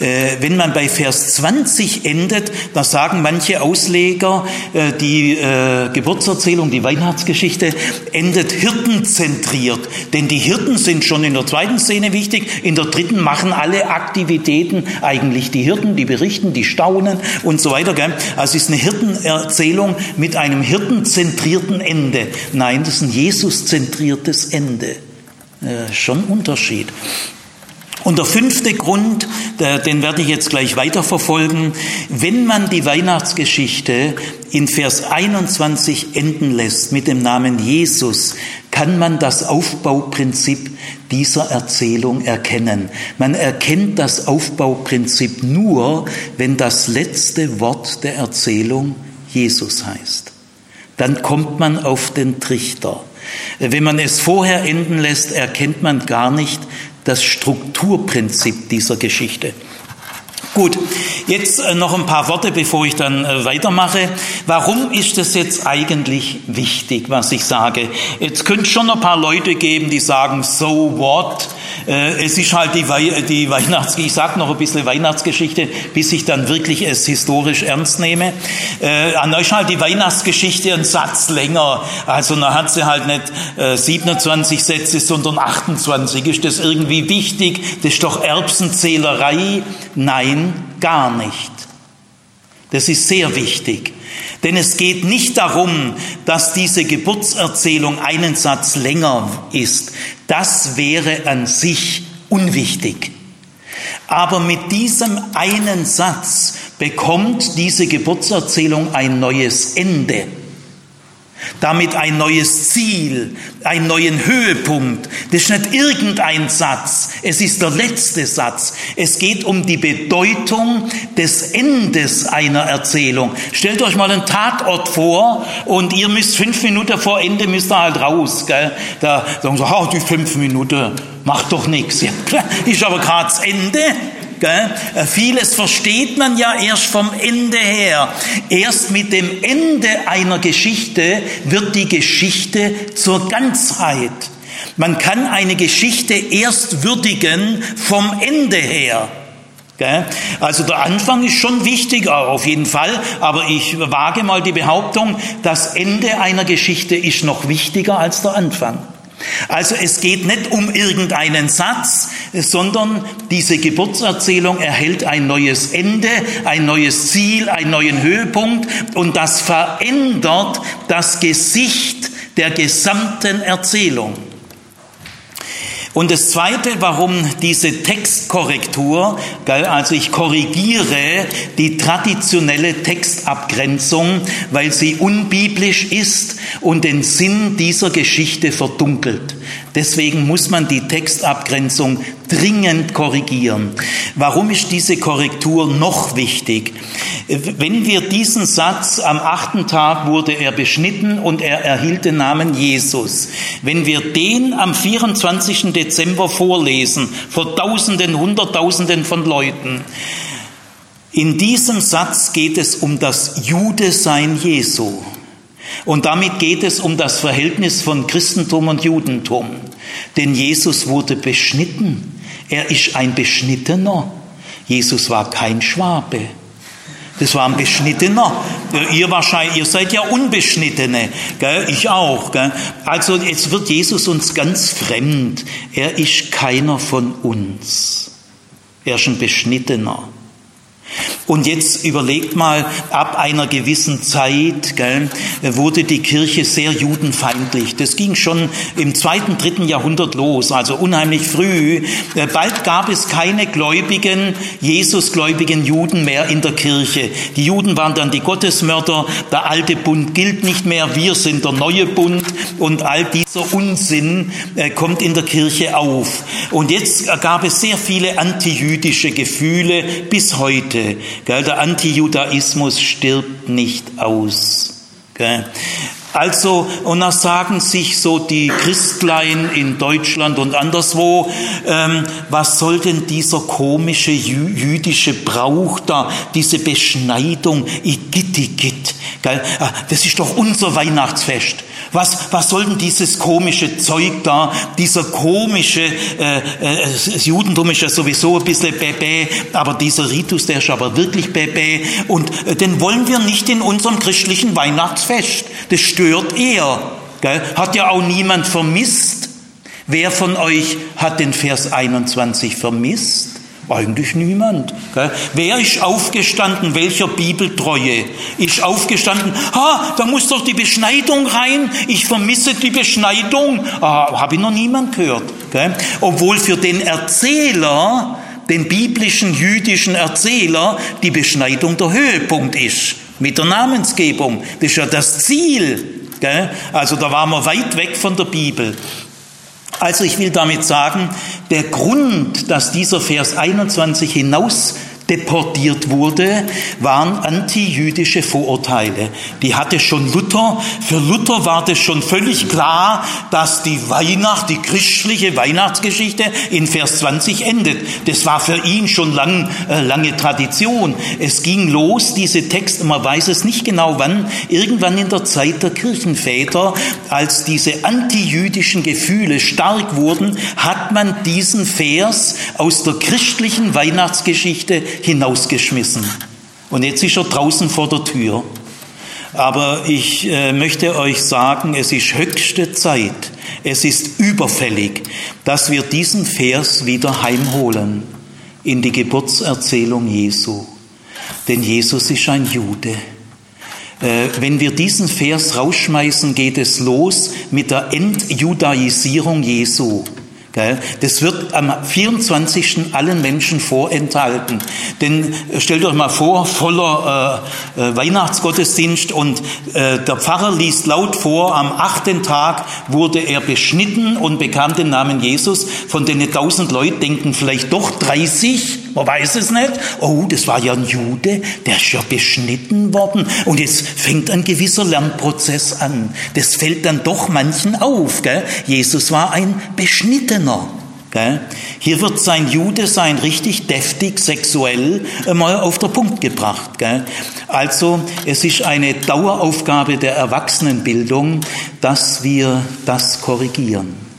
Äh, wenn man bei Vers 20 endet, da sagen manche Ausleger, äh, die äh, Geburtserzählung, die Weihnachtsgeschichte endet hirtenzentriert. Denn die Hirten sind schon in der zweiten Szene wichtig, in der dritten machen alle Aktivitäten eigentlich die Hirten, die berichten, die staunen und so weiter. Also es ist eine Hirtenerzählung mit einem hirtenzentrierten Ende. Nein, das ist ein Jesus-zentriertes Ende. Schon Unterschied. Und der fünfte Grund, den werde ich jetzt gleich weiterverfolgen, wenn man die Weihnachtsgeschichte in Vers 21 enden lässt mit dem Namen Jesus, kann man das Aufbauprinzip dieser Erzählung erkennen. Man erkennt das Aufbauprinzip nur, wenn das letzte Wort der Erzählung Jesus heißt. Dann kommt man auf den Trichter. Wenn man es vorher enden lässt, erkennt man gar nicht das Strukturprinzip dieser Geschichte. Gut, jetzt äh, noch ein paar Worte, bevor ich dann äh, weitermache. Warum ist es jetzt eigentlich wichtig, was ich sage? Jetzt könnte es schon ein paar Leute geben, die sagen, so what? Äh, es ist halt die, Wei die Weihnachts, ich sage noch ein bisschen Weihnachtsgeschichte, bis ich dann wirklich es historisch ernst nehme. An euch halt die Weihnachtsgeschichte ein Satz länger. Also da hat sie halt nicht äh, 27 Sätze, sondern 28. Ist das irgendwie wichtig? Das ist doch Erbsenzählerei? Nein, gar nicht. Das ist sehr wichtig. Denn es geht nicht darum, dass diese Geburtserzählung einen Satz länger ist. Das wäre an sich unwichtig. Aber mit diesem einen Satz bekommt diese Geburtserzählung ein neues Ende damit ein neues Ziel, einen neuen Höhepunkt. Das ist nicht irgendein Satz, es ist der letzte Satz. Es geht um die Bedeutung des Endes einer Erzählung. Stellt euch mal einen Tatort vor und ihr müsst fünf Minuten vor Ende müsst ihr halt raus. Gell? Da sagen sie, oh, die fünf Minuten, macht doch nichts. Ja, ist aber gerade das Ende. Äh, vieles versteht man ja erst vom Ende her. Erst mit dem Ende einer Geschichte wird die Geschichte zur Ganzheit. Man kann eine Geschichte erst würdigen vom Ende her. Also der Anfang ist schon wichtig, auf jeden Fall, aber ich wage mal die Behauptung, das Ende einer Geschichte ist noch wichtiger als der Anfang. Also es geht nicht um irgendeinen Satz, sondern diese Geburtserzählung erhält ein neues Ende, ein neues Ziel, einen neuen Höhepunkt und das verändert das Gesicht der gesamten Erzählung. Und das Zweite, warum diese Textkorrektur, also ich korrigiere die traditionelle Textabgrenzung, weil sie unbiblisch ist und den Sinn dieser Geschichte verdunkelt. Deswegen muss man die Textabgrenzung dringend korrigieren. Warum ist diese Korrektur noch wichtig? Wenn wir diesen Satz, am achten Tag wurde er beschnitten und er erhielt den Namen Jesus, wenn wir den am 24. Dezember vorlesen, vor Tausenden, Hunderttausenden von Leuten, in diesem Satz geht es um das Judesein Jesu. Und damit geht es um das Verhältnis von Christentum und Judentum. Denn Jesus wurde beschnitten. Er ist ein Beschnittener. Jesus war kein Schwabe. Das war ein Beschnittener. Ihr wahrscheinlich, ihr seid ja Unbeschnittene, gell? ich auch. Gell? Also jetzt wird Jesus uns ganz fremd. Er ist keiner von uns. Er ist ein Beschnittener. Und jetzt überlegt mal, ab einer gewissen Zeit gell, wurde die Kirche sehr judenfeindlich. Das ging schon im zweiten, dritten Jahrhundert los, also unheimlich früh. Äh, bald gab es keine gläubigen, Jesusgläubigen Juden mehr in der Kirche. Die Juden waren dann die Gottesmörder, der alte Bund gilt nicht mehr, wir sind der neue Bund und all dieser Unsinn äh, kommt in der Kirche auf. Und jetzt gab es sehr viele antijüdische Gefühle bis heute. Gell? Der Antijudaismus stirbt nicht aus. Gell? Also, und da sagen sich so die Christlein in Deutschland und anderswo, ähm, was soll denn dieser komische jüdische Brauch da, diese Beschneidung, Igitt, Igitt, gell? Ah, das ist doch unser Weihnachtsfest. Was, was soll denn dieses komische Zeug da, dieser komische, äh, äh, das Judentum ist ja sowieso ein bisschen bebe, aber dieser Ritus, der ist aber wirklich bebe und äh, den wollen wir nicht in unserem christlichen Weihnachtsfest. Das stört eher. Gell? Hat ja auch niemand vermisst. Wer von euch hat den Vers 21 vermisst? Eigentlich niemand. Gell? Wer ist aufgestanden? Welcher Bibeltreue ist aufgestanden? Ha, da muss doch die Beschneidung rein. Ich vermisse die Beschneidung. Ah, Habe ich noch niemand gehört. Gell? Obwohl für den Erzähler, den biblischen jüdischen Erzähler, die Beschneidung der Höhepunkt ist. Mit der Namensgebung. Das ist ja das Ziel. Gell? Also da waren wir weit weg von der Bibel. Also ich will damit sagen, der Grund, dass dieser Vers 21 hinaus deportiert wurde, waren antijüdische Vorurteile. Die hatte schon Luther. Für Luther war das schon völlig klar, dass die Weihnacht, die christliche Weihnachtsgeschichte in Vers 20 endet. Das war für ihn schon lang, äh, lange Tradition. Es ging los, diese Texte, man weiß es nicht genau wann, irgendwann in der Zeit der Kirchenväter, als diese antijüdischen Gefühle stark wurden, hat man diesen Vers aus der christlichen Weihnachtsgeschichte hinausgeschmissen. Und jetzt ist er draußen vor der Tür. Aber ich äh, möchte euch sagen, es ist höchste Zeit, es ist überfällig, dass wir diesen Vers wieder heimholen in die Geburtserzählung Jesu. Denn Jesus ist ein Jude. Äh, wenn wir diesen Vers rausschmeißen, geht es los mit der Entjudaisierung Jesu. Das wird am 24. allen Menschen vorenthalten. Denn äh, stellt euch mal vor, voller äh, äh, Weihnachtsgottesdienst und äh, der Pfarrer liest laut vor, am achten Tag wurde er beschnitten und bekam den Namen Jesus. Von den tausend Leuten denken vielleicht doch 30, man weiß es nicht. Oh, das war ja ein Jude, der ist ja beschnitten worden. Und jetzt fängt ein gewisser Lernprozess an. Das fällt dann doch manchen auf. Gell? Jesus war ein Beschnittener. Männer. Hier wird sein Jude sein richtig deftig sexuell mal auf den Punkt gebracht. Also es ist eine Daueraufgabe der Erwachsenenbildung, dass wir das korrigieren.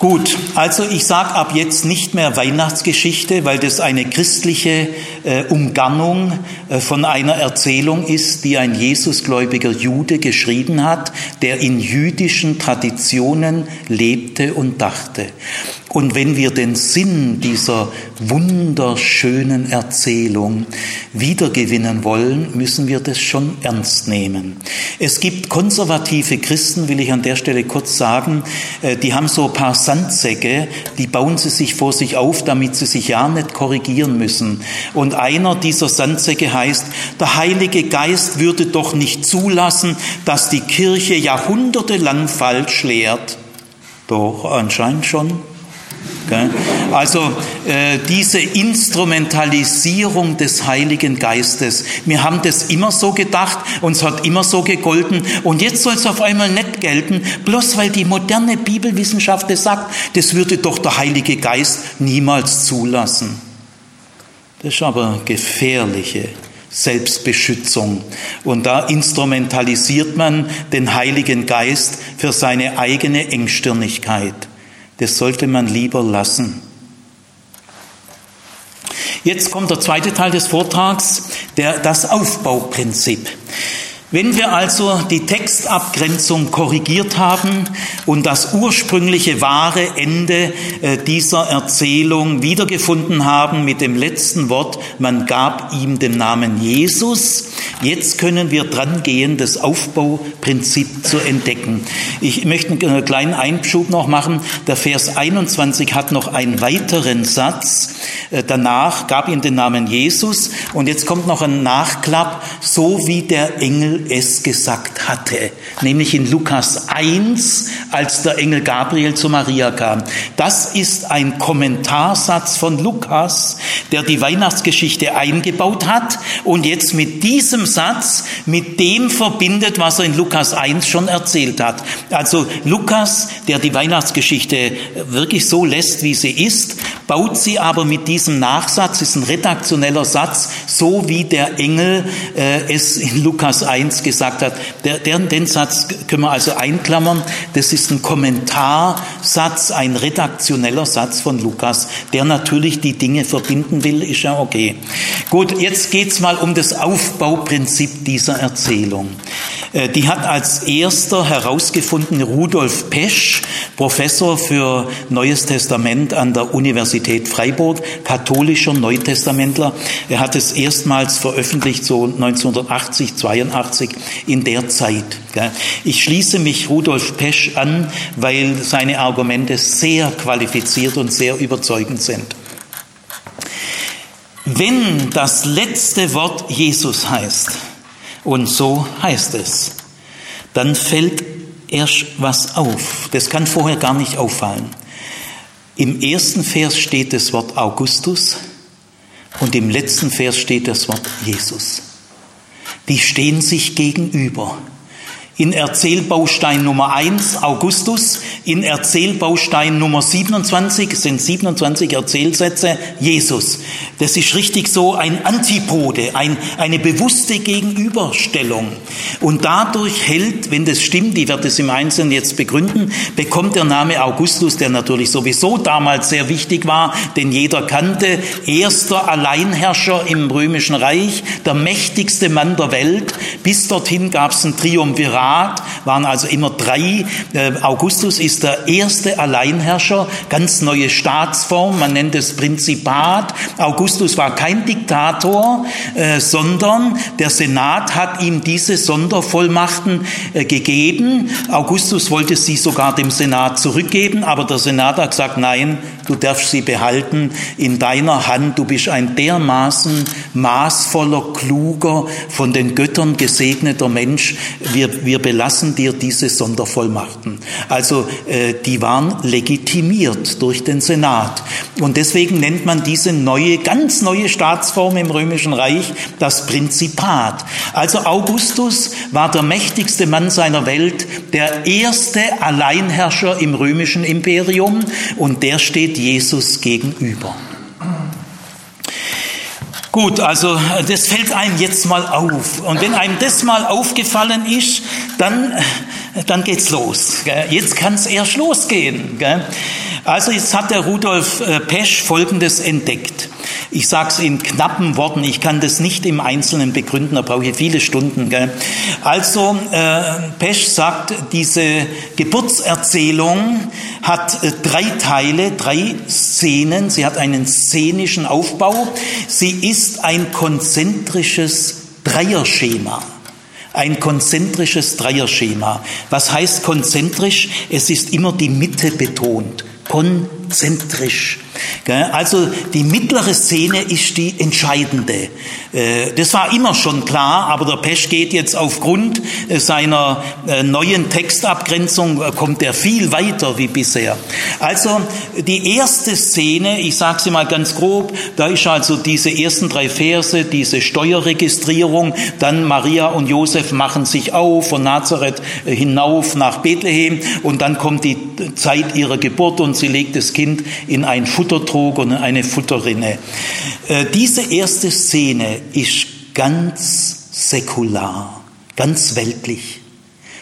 Gut, also ich sage ab jetzt nicht mehr Weihnachtsgeschichte, weil das eine christliche äh, Umgarnung äh, von einer Erzählung ist, die ein Jesusgläubiger Jude geschrieben hat, der in jüdischen Traditionen lebte und dachte. Und wenn wir den Sinn dieser wunderschönen Erzählung wiedergewinnen wollen, müssen wir das schon ernst nehmen. Es gibt konservative Christen, will ich an der Stelle kurz sagen, äh, die haben so ein paar Sandsäcke, die bauen sie sich vor sich auf, damit sie sich ja nicht korrigieren müssen. Und einer dieser Sandsäcke heißt, der Heilige Geist würde doch nicht zulassen, dass die Kirche jahrhundertelang falsch lehrt. Doch, anscheinend schon. Also äh, diese Instrumentalisierung des Heiligen Geistes. Wir haben das immer so gedacht, uns hat immer so gegolten und jetzt soll es auf einmal nicht gelten, bloß weil die moderne Bibelwissenschaft das sagt, das würde doch der Heilige Geist niemals zulassen. Das ist aber gefährliche Selbstbeschützung. Und da instrumentalisiert man den Heiligen Geist für seine eigene Engstirnigkeit. Das sollte man lieber lassen. Jetzt kommt der zweite Teil des Vortrags, der, das Aufbauprinzip. Wenn wir also die Textabgrenzung korrigiert haben und das ursprüngliche wahre Ende äh, dieser Erzählung wiedergefunden haben mit dem letzten Wort, man gab ihm den Namen Jesus, jetzt können wir dran gehen, das Aufbauprinzip zu entdecken. Ich möchte einen kleinen Einschub noch machen. Der Vers 21 hat noch einen weiteren Satz. Äh, danach gab ihm den Namen Jesus und jetzt kommt noch ein Nachklapp, so wie der Engel es gesagt hatte, nämlich in Lukas 1, als der Engel Gabriel zu Maria kam. Das ist ein Kommentarsatz von Lukas, der die Weihnachtsgeschichte eingebaut hat und jetzt mit diesem Satz mit dem verbindet, was er in Lukas 1 schon erzählt hat. Also Lukas, der die Weihnachtsgeschichte wirklich so lässt, wie sie ist, baut sie aber mit diesem Nachsatz, ist ein redaktioneller Satz, so wie der Engel äh, es in Lukas 1 gesagt hat. Der, der, den Satz können wir also einklammern. Das ist ein Kommentarsatz, ein redaktioneller Satz von Lukas, der natürlich die Dinge verbinden will, ist ja okay. Gut, jetzt geht's mal um das Aufbauprinzip dieser Erzählung. Äh, die hat als erster herausgefunden Rudolf Pesch, Professor für Neues Testament an der Universität Freiburg, katholischer Neutestamentler. Er hat es erstmals veröffentlicht, so 1980, 82 in der Zeit. Ich schließe mich Rudolf Pesch an, weil seine Argumente sehr qualifiziert und sehr überzeugend sind. Wenn das letzte Wort Jesus heißt, und so heißt es, dann fällt erst was auf. Das kann vorher gar nicht auffallen. Im ersten Vers steht das Wort Augustus und im letzten Vers steht das Wort Jesus. Die stehen sich gegenüber. In Erzählbaustein Nummer 1 Augustus, in Erzählbaustein Nummer 27 sind 27 Erzählsätze Jesus. Das ist richtig so ein Antipode, ein, eine bewusste Gegenüberstellung. Und dadurch hält, wenn das stimmt, ich werde es im Einzelnen jetzt begründen, bekommt der Name Augustus, der natürlich sowieso damals sehr wichtig war, den jeder kannte, erster Alleinherrscher im römischen Reich, der mächtigste Mann der Welt. Bis dorthin gab es ein Triumvirat Staat, waren also immer drei. Äh, Augustus ist der erste Alleinherrscher, ganz neue Staatsform, man nennt es Prinzipat. Augustus war kein Diktator, äh, sondern der Senat hat ihm diese Sondervollmachten äh, gegeben. Augustus wollte sie sogar dem Senat zurückgeben, aber der Senat hat gesagt, nein, du darfst sie behalten in deiner Hand, du bist ein dermaßen maßvoller, kluger, von den Göttern gesegneter Mensch, wir, wir belassen dir diese Sondervollmachten. Also äh, die waren legitimiert durch den Senat. Und deswegen nennt man diese neue, ganz neue Staatsform im Römischen Reich das Prinzipat. Also Augustus war der mächtigste Mann seiner Welt, der erste Alleinherrscher im römischen Imperium und der steht Jesus gegenüber. Gut, also das fällt einem jetzt mal auf. Und wenn einem das mal aufgefallen ist, dann, dann geht's los. Jetzt kann es erst losgehen. Also jetzt hat der Rudolf äh, Pesch Folgendes entdeckt. Ich sage es in knappen Worten, ich kann das nicht im Einzelnen begründen, da brauche ich viele Stunden. Gell? Also äh, Pesch sagt, diese Geburtserzählung hat äh, drei Teile, drei Szenen, sie hat einen szenischen Aufbau, sie ist ein konzentrisches Dreierschema. Ein konzentrisches Dreierschema. Was heißt konzentrisch? Es ist immer die Mitte betont. Konzentrisch. Also die mittlere Szene ist die entscheidende. Äh, das war immer schon klar, aber der Pesch geht jetzt aufgrund äh, seiner äh, neuen Textabgrenzung, kommt er viel weiter wie bisher. Also die erste Szene, ich sage sie mal ganz grob, da ist also diese ersten drei Verse, diese Steuerregistrierung, dann Maria und Josef machen sich auf von Nazareth hinauf nach Bethlehem und dann kommt die Zeit ihrer Geburt und sie legt das Kind in ein Futtertrog und eine Futterrinne. Diese erste Szene ist ganz säkular, ganz weltlich.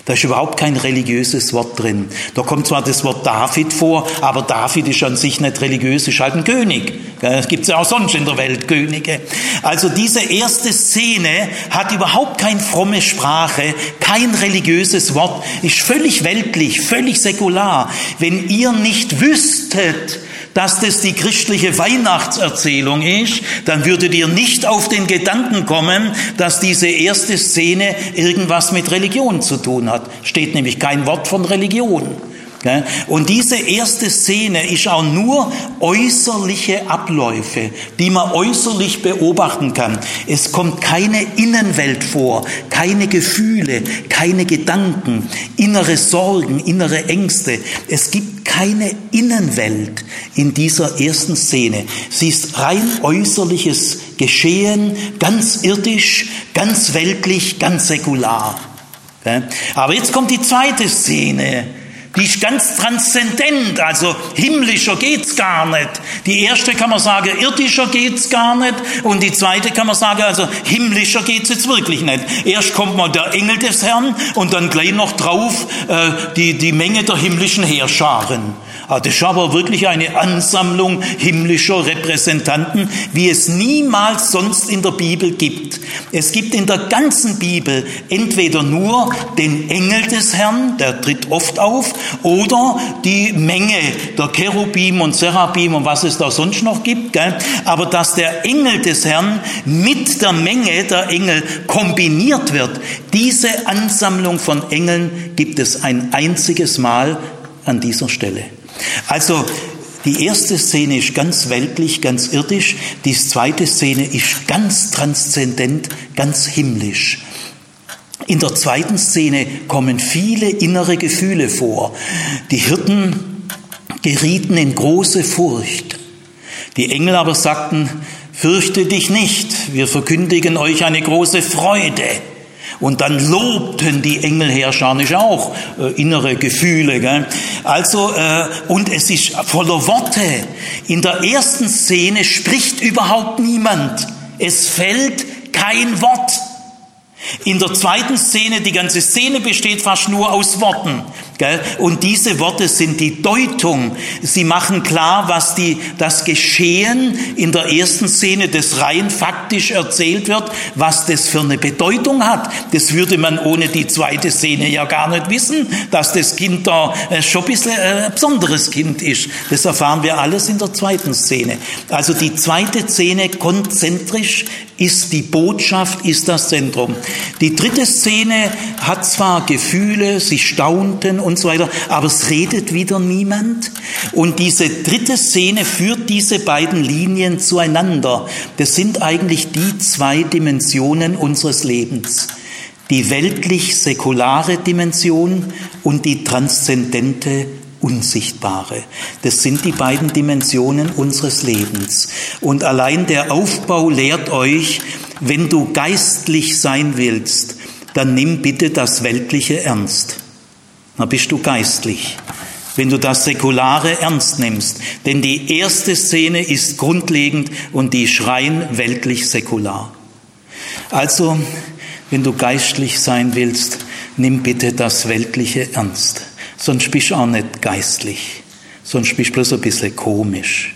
Da ist überhaupt kein religiöses Wort drin. Da kommt zwar das Wort David vor, aber David ist an sich nicht religiös, ist halt ein König. Es gibt ja auch sonst in der Welt Könige. Also diese erste Szene hat überhaupt keine fromme Sprache, kein religiöses Wort, ist völlig weltlich, völlig säkular. Wenn ihr nicht wüsstet, dass das die christliche Weihnachtserzählung ist, dann würdet ihr nicht auf den Gedanken kommen, dass diese erste Szene irgendwas mit Religion zu tun hat. Steht nämlich kein Wort von Religion. Und diese erste Szene ist auch nur äußerliche Abläufe, die man äußerlich beobachten kann. Es kommt keine Innenwelt vor, keine Gefühle, keine Gedanken, innere Sorgen, innere Ängste. Es gibt keine Innenwelt in dieser ersten Szene. Sie ist rein äußerliches Geschehen, ganz irdisch, ganz weltlich, ganz säkular. Aber jetzt kommt die zweite Szene die ist ganz transzendent, also himmlischer geht's gar nicht. Die erste kann man sagen, irdischer geht's gar nicht. Und die zweite kann man sagen, also himmlischer geht's jetzt wirklich nicht. Erst kommt mal der Engel des Herrn und dann gleich noch drauf äh, die, die Menge der himmlischen Heerscharen. Ah, ist aber wirklich eine Ansammlung himmlischer Repräsentanten, wie es niemals sonst in der Bibel gibt. Es gibt in der ganzen Bibel entweder nur den Engel des Herrn, der tritt oft auf, oder die Menge der Cherubim und Serapim und was es da sonst noch gibt. Gell? Aber dass der Engel des Herrn mit der Menge der Engel kombiniert wird, diese Ansammlung von Engeln gibt es ein einziges Mal an dieser Stelle. Also die erste Szene ist ganz weltlich, ganz irdisch, die zweite Szene ist ganz transzendent, ganz himmlisch. In der zweiten Szene kommen viele innere Gefühle vor. Die Hirten gerieten in große Furcht. Die Engel aber sagten, fürchte dich nicht, wir verkündigen euch eine große Freude und dann lobten die Engelherrscher nicht auch äh, innere Gefühle. Gell? Also, äh, und es ist voller Worte. In der ersten Szene spricht überhaupt niemand. Es fällt kein Wort. In der zweiten Szene, die ganze Szene besteht fast nur aus Worten. Und diese Worte sind die Deutung. Sie machen klar, was die, das Geschehen in der ersten Szene, das rein faktisch erzählt wird, was das für eine Bedeutung hat. Das würde man ohne die zweite Szene ja gar nicht wissen, dass das Kind da äh, schon ein bisschen äh, ein besonderes Kind ist. Das erfahren wir alles in der zweiten Szene. Also die zweite Szene konzentrisch ist die Botschaft, ist das Zentrum. Die dritte Szene hat zwar Gefühle, sie staunten und so weiter, aber es redet wieder niemand. Und diese dritte Szene führt diese beiden Linien zueinander. Das sind eigentlich die zwei Dimensionen unseres Lebens. Die weltlich-säkulare Dimension und die transzendente Unsichtbare. Das sind die beiden Dimensionen unseres Lebens. Und allein der Aufbau lehrt euch, wenn du geistlich sein willst, dann nimm bitte das Weltliche ernst. Dann bist du geistlich. Wenn du das Säkulare ernst nimmst. Denn die erste Szene ist grundlegend und die schreien weltlich säkular. Also, wenn du geistlich sein willst, nimm bitte das Weltliche ernst sonst bist du auch nicht geistlich. sonst bist du bloß ein bisschen komisch.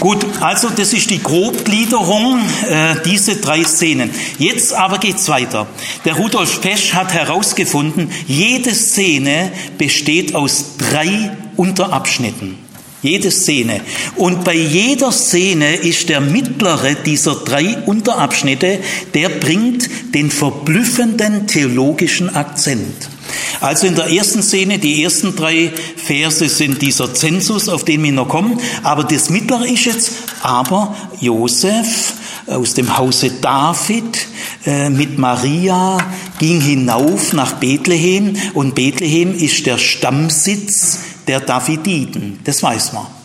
Gut, also das ist die Grobgliederung, äh, diese drei Szenen. Jetzt aber geht's weiter. Der Rudolf Pesch hat herausgefunden, jede Szene besteht aus drei Unterabschnitten. Jede Szene. Und bei jeder Szene ist der mittlere dieser drei Unterabschnitte, der bringt den verblüffenden theologischen Akzent. Also in der ersten Szene, die ersten drei Verse sind dieser Zensus, auf den wir noch kommen, aber das mittlere ist jetzt, aber Josef aus dem Hause David äh, mit Maria ging hinauf nach Bethlehem. Und Bethlehem ist der Stammsitz der Davididen, das weiß man.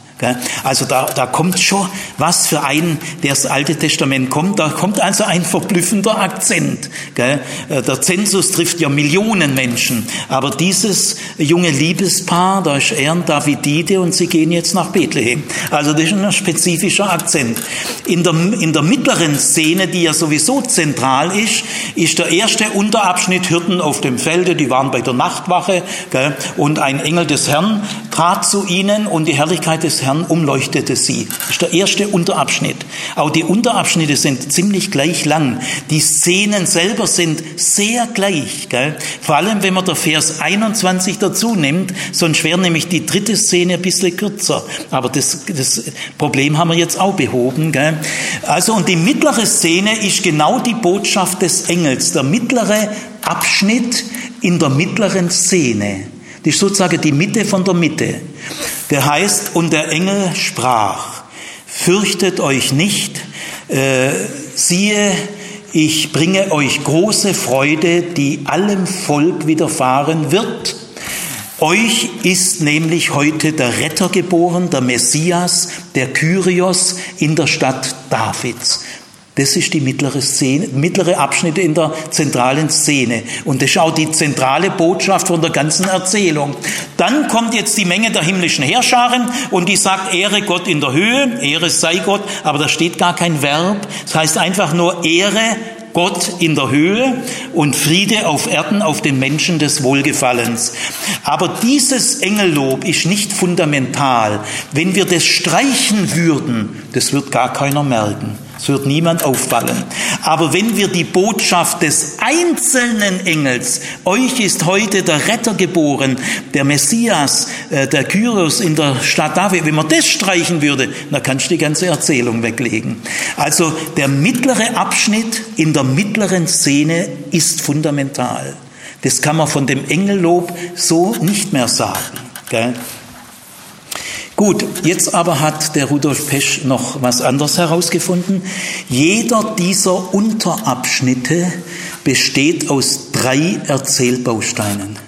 Also da, da kommt schon was für einen, der das Alte Testament kommt, da kommt also ein verblüffender Akzent. Äh, der Zensus trifft ja Millionen Menschen, aber dieses junge Liebespaar, da ist er und Davidide und sie gehen jetzt nach Bethlehem. Also das ist ein spezifischer Akzent. In der, in der mittleren Szene, die ja sowieso zentral ist, ist der erste Unterabschnitt Hirten auf dem Felde, die waren bei der Nachtwache und ein Engel des Herrn trat zu ihnen und die Herrlichkeit des Herrn umleuchtete sie. Das ist der erste Unterabschnitt. Auch die Unterabschnitte sind ziemlich gleich lang. Die Szenen selber sind sehr gleich. Gell? Vor allem, wenn man der Vers 21 dazu nimmt, sonst wäre nämlich die dritte Szene ein bisschen kürzer. Aber das, das Problem haben wir jetzt auch behoben. Gell? Also, und die mittlere Szene ist genau die Botschaft des Engels. Der mittlere Abschnitt in der mittleren Szene. Das ist sozusagen die Mitte von der Mitte. Der heißt, und der Engel sprach, fürchtet euch nicht, äh, siehe, ich bringe euch große Freude, die allem Volk widerfahren wird. Euch ist nämlich heute der Retter geboren, der Messias, der Kyrios in der Stadt Davids. Das ist die mittlere Szene, mittlere Abschnitte in der zentralen Szene. Und das ist auch die zentrale Botschaft von der ganzen Erzählung. Dann kommt jetzt die Menge der himmlischen Herrscharen und die sagt, Ehre Gott in der Höhe, Ehre sei Gott, aber da steht gar kein Verb. Das heißt einfach nur Ehre Gott in der Höhe und Friede auf Erden auf den Menschen des Wohlgefallens. Aber dieses Engellob ist nicht fundamental. Wenn wir das streichen würden, das wird gar keiner merken. Es wird niemand auffallen. Aber wenn wir die Botschaft des einzelnen Engels, euch ist heute der Retter geboren, der Messias, äh, der Kyros in der Stadt David, wenn man das streichen würde, dann kannst du die ganze Erzählung weglegen. Also der mittlere Abschnitt in der mittleren Szene ist fundamental. Das kann man von dem Engellob so nicht mehr sagen. Gell? Gut, jetzt aber hat der Rudolf Pesch noch was anderes herausgefunden. Jeder dieser Unterabschnitte besteht aus drei Erzählbausteinen.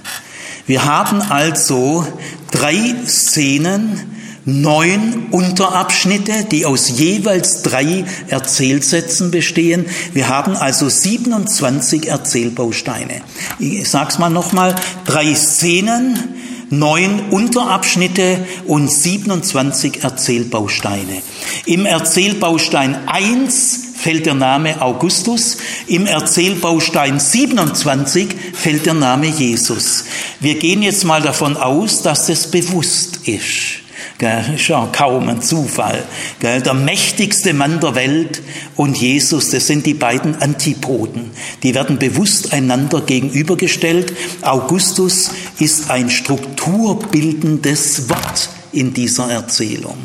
Wir haben also drei Szenen, neun Unterabschnitte, die aus jeweils drei Erzählsätzen bestehen. Wir haben also 27 Erzählbausteine. Ich sag's mal nochmal, drei Szenen, neun Unterabschnitte und 27 Erzählbausteine. Im Erzählbaustein 1 fällt der Name Augustus, im Erzählbaustein 27 fällt der Name Jesus. Wir gehen jetzt mal davon aus, dass das bewusst ist. Gell, ist ja kaum ein Zufall. Gell, der mächtigste Mann der Welt und Jesus, das sind die beiden Antipoden. Die werden bewusst einander gegenübergestellt. Augustus ist ein strukturbildendes Wort in dieser Erzählung.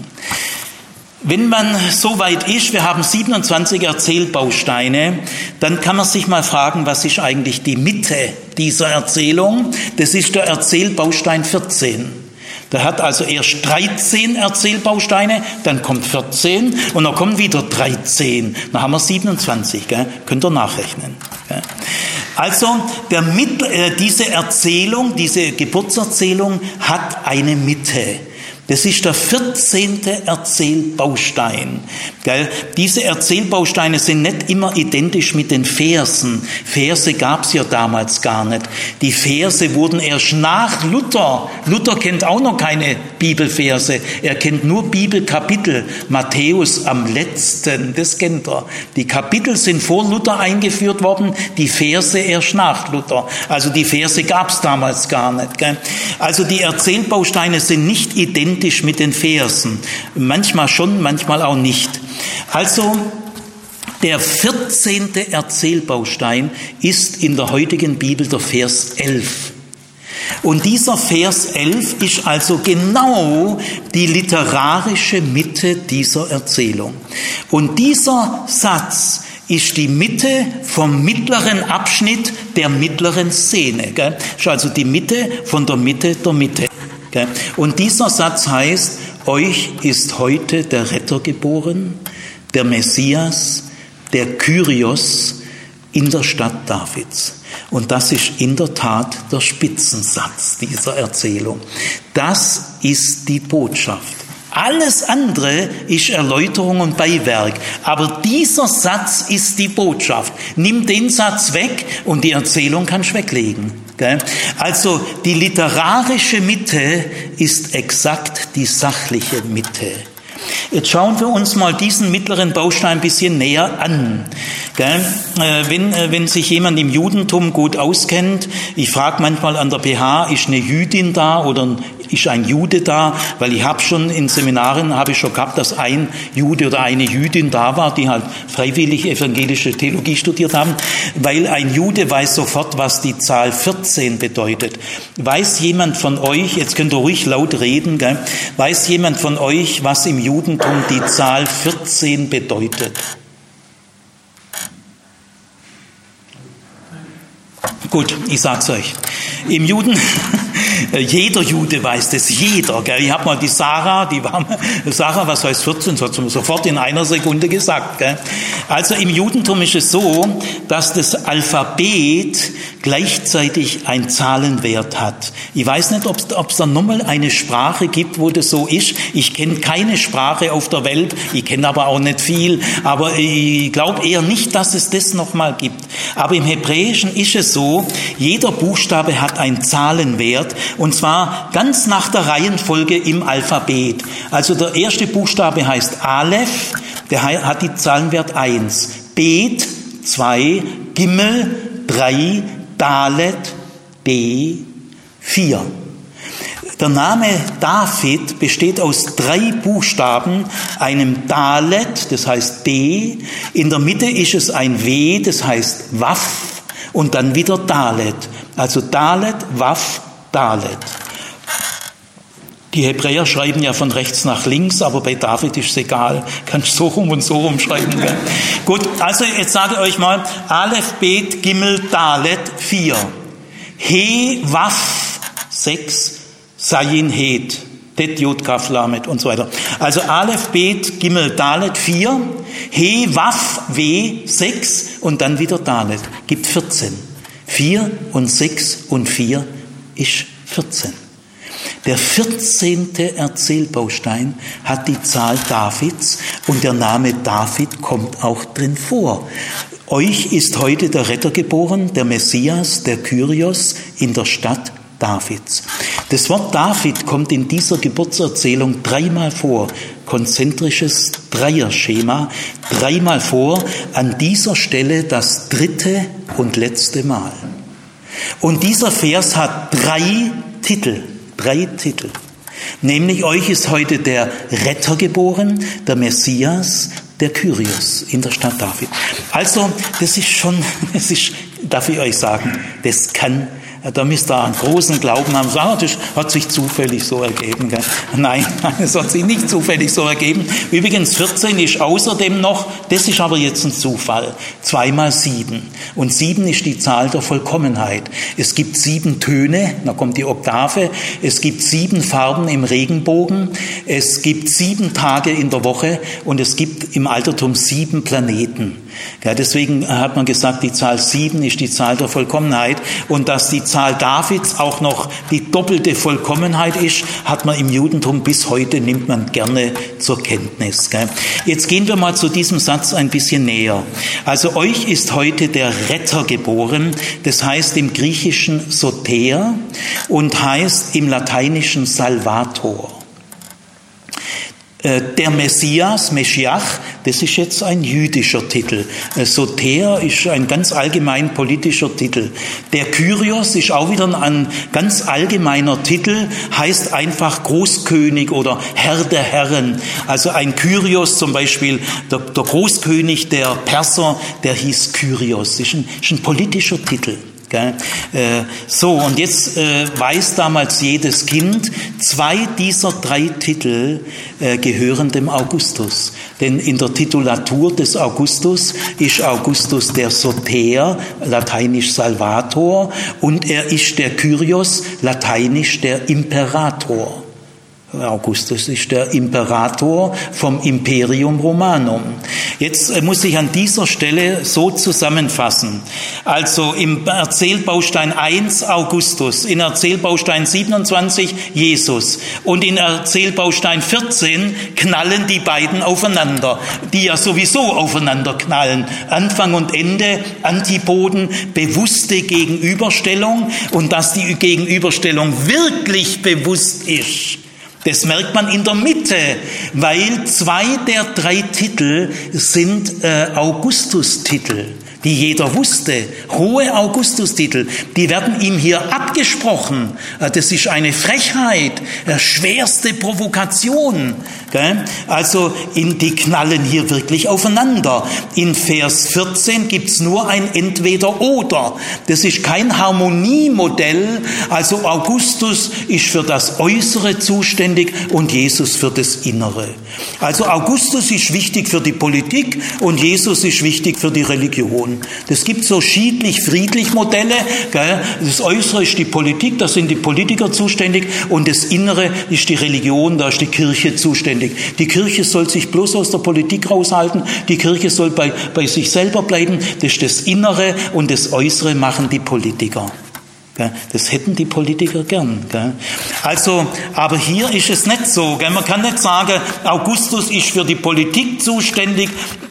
Wenn man so weit ist, wir haben 27 Erzählbausteine, dann kann man sich mal fragen, was ist eigentlich die Mitte dieser Erzählung? Das ist der Erzählbaustein 14. Der hat also erst 13 Erzählbausteine, dann kommt 14 und dann kommen wieder 13. Dann haben wir 27, gell? könnt ihr nachrechnen. Gell? Also der, äh, diese Erzählung, diese Geburtserzählung hat eine Mitte. Das ist der 14. Erzählbaustein. Gell? Diese Erzählbausteine sind nicht immer identisch mit den Versen. Verse gab es ja damals gar nicht. Die Verse wurden erst nach Luther. Luther kennt auch noch keine Bibelverse. Er kennt nur Bibelkapitel. Matthäus am letzten, das kennt er. Die Kapitel sind vor Luther eingeführt worden, die Verse erst nach Luther. Also die Verse gab es damals gar nicht. Gell? Also die Erzählbausteine sind nicht identisch identisch mit den Versen. Manchmal schon, manchmal auch nicht. Also der 14. Erzählbaustein ist in der heutigen Bibel der Vers 11. Und dieser Vers 11 ist also genau die literarische Mitte dieser Erzählung. Und dieser Satz ist die Mitte vom mittleren Abschnitt der mittleren Szene. Gell? Ist also die Mitte von der Mitte der Mitte. Und dieser Satz heißt, euch ist heute der Retter geboren, der Messias, der Kyrios in der Stadt Davids. Und das ist in der Tat der Spitzensatz dieser Erzählung. Das ist die Botschaft. Alles andere ist Erläuterung und Beiwerk. Aber dieser Satz ist die Botschaft. Nimm den Satz weg und die Erzählung kannst du weglegen. Also die literarische Mitte ist exakt die sachliche Mitte. Jetzt schauen wir uns mal diesen mittleren Baustein ein bisschen näher an. Äh, wenn, äh, wenn sich jemand im Judentum gut auskennt, ich frage manchmal an der PH, ist eine Jüdin da oder ein ist ein Jude da, weil ich habe schon in Seminaren habe ich schon gehabt, dass ein Jude oder eine Jüdin da war, die halt freiwillig evangelische Theologie studiert haben, weil ein Jude weiß sofort, was die Zahl 14 bedeutet. Weiß jemand von euch, jetzt könnt ihr ruhig laut reden, gell? weiß jemand von euch, was im Judentum die Zahl 14 bedeutet? Gut, ich sag's euch. Im Juden, jeder Jude weiß das, jeder. Gell? Ich habe mal die Sarah, die war, Sarah, was heißt 14? Das hat sie mir sofort in einer Sekunde gesagt. Gell? Also im Judentum ist es so, dass das Alphabet gleichzeitig ein Zahlenwert hat. Ich weiß nicht, ob es da nochmal eine Sprache gibt, wo das so ist. Ich kenne keine Sprache auf der Welt, ich kenne aber auch nicht viel, aber ich glaube eher nicht, dass es das nochmal gibt. Aber im Hebräischen ist es so, jeder Buchstabe hat einen Zahlenwert und zwar ganz nach der Reihenfolge im Alphabet. Also der erste Buchstabe heißt Aleph, der hat die Zahlenwert 1. Bet 2, Gimmel 3, Dalet B 4. Der Name David besteht aus drei Buchstaben, einem Dalet, das heißt D, in der Mitte ist es ein W, das heißt Waff, und dann wieder Dalet. Also Dalet, Waff, Dalet. Die Hebräer schreiben ja von rechts nach links, aber bei David ist es egal. Kannst so rum und so rum schreiben. Gell? Gut, also jetzt sage ich euch mal, Aleph, Bet, Gimel, Dalet, 4. He, Waf, 6. Sayin, Het. Det, Jod, Kaf, Lamet und so weiter. Also Aleph, Bet, Gimel, Dalet, 4. He, Waf, W, 6 und dann wieder Dalet. Gibt 14. 4 und 6 und 4 ist 14. Der 14. Erzählbaustein hat die Zahl Davids und der Name David kommt auch drin vor. Euch ist heute der Retter geboren, der Messias, der Kyrios in der Stadt Davids. Das Wort David kommt in dieser Geburtserzählung dreimal vor. Konzentrisches Dreierschema. Dreimal vor. An dieser Stelle das dritte und letzte Mal. Und dieser Vers hat drei Titel drei Titel. Nämlich euch ist heute der Retter geboren, der Messias, der Kyrios in der Stadt David. Also, das ist schon, das ist, darf ich euch sagen, das kann da müsst ihr einen großen Glauben haben. Sagen, das hat sich zufällig so ergeben. Gell? Nein, es hat sich nicht zufällig so ergeben. Übrigens, 14 ist außerdem noch, das ist aber jetzt ein Zufall, zweimal sieben. Und sieben ist die Zahl der Vollkommenheit. Es gibt sieben Töne, da kommt die Oktave, es gibt sieben Farben im Regenbogen, es gibt sieben Tage in der Woche und es gibt im Altertum sieben Planeten. Ja, deswegen hat man gesagt, die Zahl sieben ist die Zahl der Vollkommenheit und dass die Zahl Davids auch noch die doppelte Vollkommenheit ist, hat man im Judentum bis heute, nimmt man gerne zur Kenntnis. Jetzt gehen wir mal zu diesem Satz ein bisschen näher. Also euch ist heute der Retter geboren, das heißt im Griechischen Soter und heißt im Lateinischen Salvator. Äh, der Messias, Meschiach, das ist jetzt ein jüdischer Titel. Äh, Soter ist ein ganz allgemein politischer Titel. Der Kyrios ist auch wieder ein ganz allgemeiner Titel, heißt einfach Großkönig oder Herr der Herren. Also ein Kyrios zum Beispiel, der, Großkönig der Perser, der hieß Kyrios, ist ein, ist ein politischer Titel. Äh, so, und jetzt äh, weiß damals jedes Kind, zwei dieser drei Titel äh, gehören dem Augustus. Denn in der Titulatur des Augustus ist Augustus der Soter, lateinisch Salvator, und er ist der Kyrios, lateinisch der Imperator. Augustus ist der Imperator vom Imperium Romanum. Jetzt äh, muss ich an dieser Stelle so zusammenfassen. Also im Erzählbaustein 1 Augustus, in Erzählbaustein 27 Jesus und in Erzählbaustein 14 knallen die beiden aufeinander, die ja sowieso aufeinander knallen. Anfang und Ende, Antipoden, bewusste Gegenüberstellung und dass die Gegenüberstellung wirklich bewusst ist das merkt man in der Mitte, weil zwei der drei Titel sind äh, Augustus-Titel die jeder wusste, hohe Augustustitel, die werden ihm hier abgesprochen. Äh, das ist eine Frechheit, eine schwerste Provokation. Also in, die knallen hier wirklich aufeinander. In Vers 14 gibt's nur ein Entweder-Oder. Das ist kein Harmoniemodell. Also Augustus ist für das Äußere zuständig und Jesus für das Innere. Also Augustus ist wichtig für die Politik und Jesus ist wichtig für die Religion. Das gibt so schiedlich-friedlich Modelle. Gell? Das Äußere ist die Politik, da sind die Politiker zuständig und das Innere ist die Religion, da ist die Kirche zuständig. Die Kirche soll sich bloß aus der Politik raushalten, die Kirche soll bei, bei sich selber bleiben. Das ist das Innere und das Äußere machen die Politiker. Das hätten die Politiker gern. Also, aber hier ist es nicht so. Man kann nicht sagen, Augustus ist für die Politik zuständig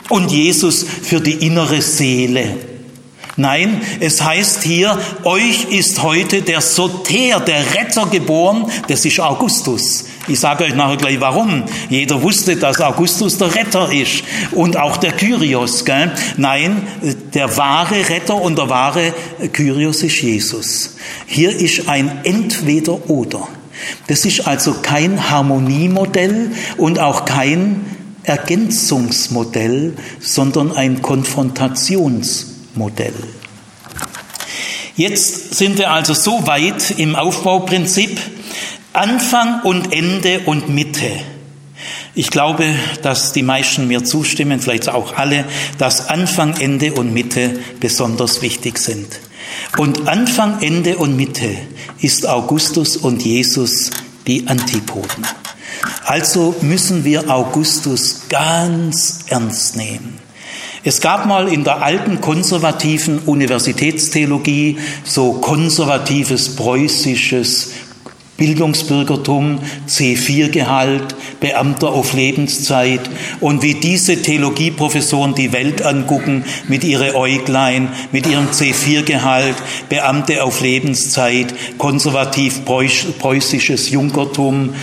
und Jesus für die innere Seele. Nein, es heißt hier, euch ist heute der Soter, der Retter geboren, das ist Augustus. Ich sage euch nachher gleich warum. Jeder wusste, dass Augustus der Retter ist und auch der Kyrios. Gell? Nein, der wahre Retter und der wahre Kyrios ist Jesus. Hier ist ein Entweder-Oder. Das ist also kein Harmoniemodell und auch kein Ergänzungsmodell, sondern ein Konfrontationsmodell. Jetzt sind wir also so weit im Aufbauprinzip, Anfang und Ende und Mitte. Ich glaube, dass die meisten mir zustimmen, vielleicht auch alle, dass Anfang, Ende und Mitte besonders wichtig sind. Und Anfang, Ende und Mitte ist Augustus und Jesus die Antipoden. Also müssen wir Augustus ganz ernst nehmen. Es gab mal in der alten konservativen Universitätstheologie so konservatives preußisches Bildungsbürgertum, C4-Gehalt, Beamter auf Lebenszeit und wie diese Theologieprofessoren die Welt angucken mit ihren Äuglein, mit ihrem C4-Gehalt, Beamte auf Lebenszeit, konservativ preußisches Junkertum.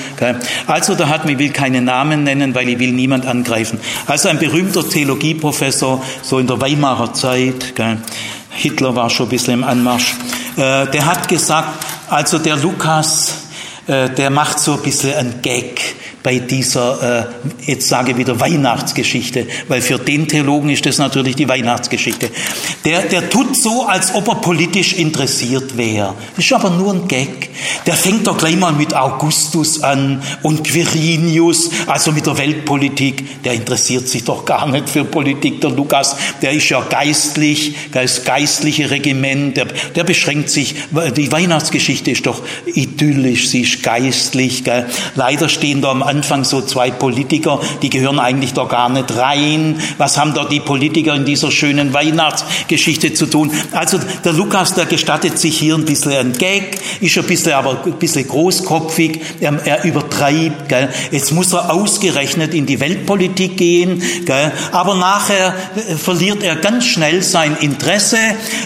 Also da hat, ich will keine Namen nennen, weil ich will niemand angreifen. Also ein berühmter Theologieprofessor, so in der Weimarer Zeit, Hitler war schon ein bisschen im Anmarsch, äh, der hat gesagt, also der Lukas, der macht so ein bisschen ein Gag bei dieser, äh, jetzt sage ich wieder Weihnachtsgeschichte, weil für den Theologen ist das natürlich die Weihnachtsgeschichte. Der, der tut so, als ob er politisch interessiert wäre. Ist aber nur ein Gag. Der fängt doch gleich mal mit Augustus an und Quirinius, also mit der Weltpolitik. Der interessiert sich doch gar nicht für Politik, der Lukas. Der ist ja geistlich, das geistliche Regiment. Der, der beschränkt sich, die Weihnachtsgeschichte ist doch idyllisch, sie ist geistlich. Gell. Leider stehen da am Anfang so zwei Politiker, die gehören eigentlich da gar nicht rein. Was haben da die Politiker in dieser schönen Weihnachtsgeschichte zu tun? Also der Lukas, der gestattet sich hier ein bisschen ein Gag, ist ein bisschen, aber ein bisschen großkopfig, er, er übertreibt. Gell? Jetzt muss er ausgerechnet in die Weltpolitik gehen, gell? aber nachher äh, verliert er ganz schnell sein Interesse,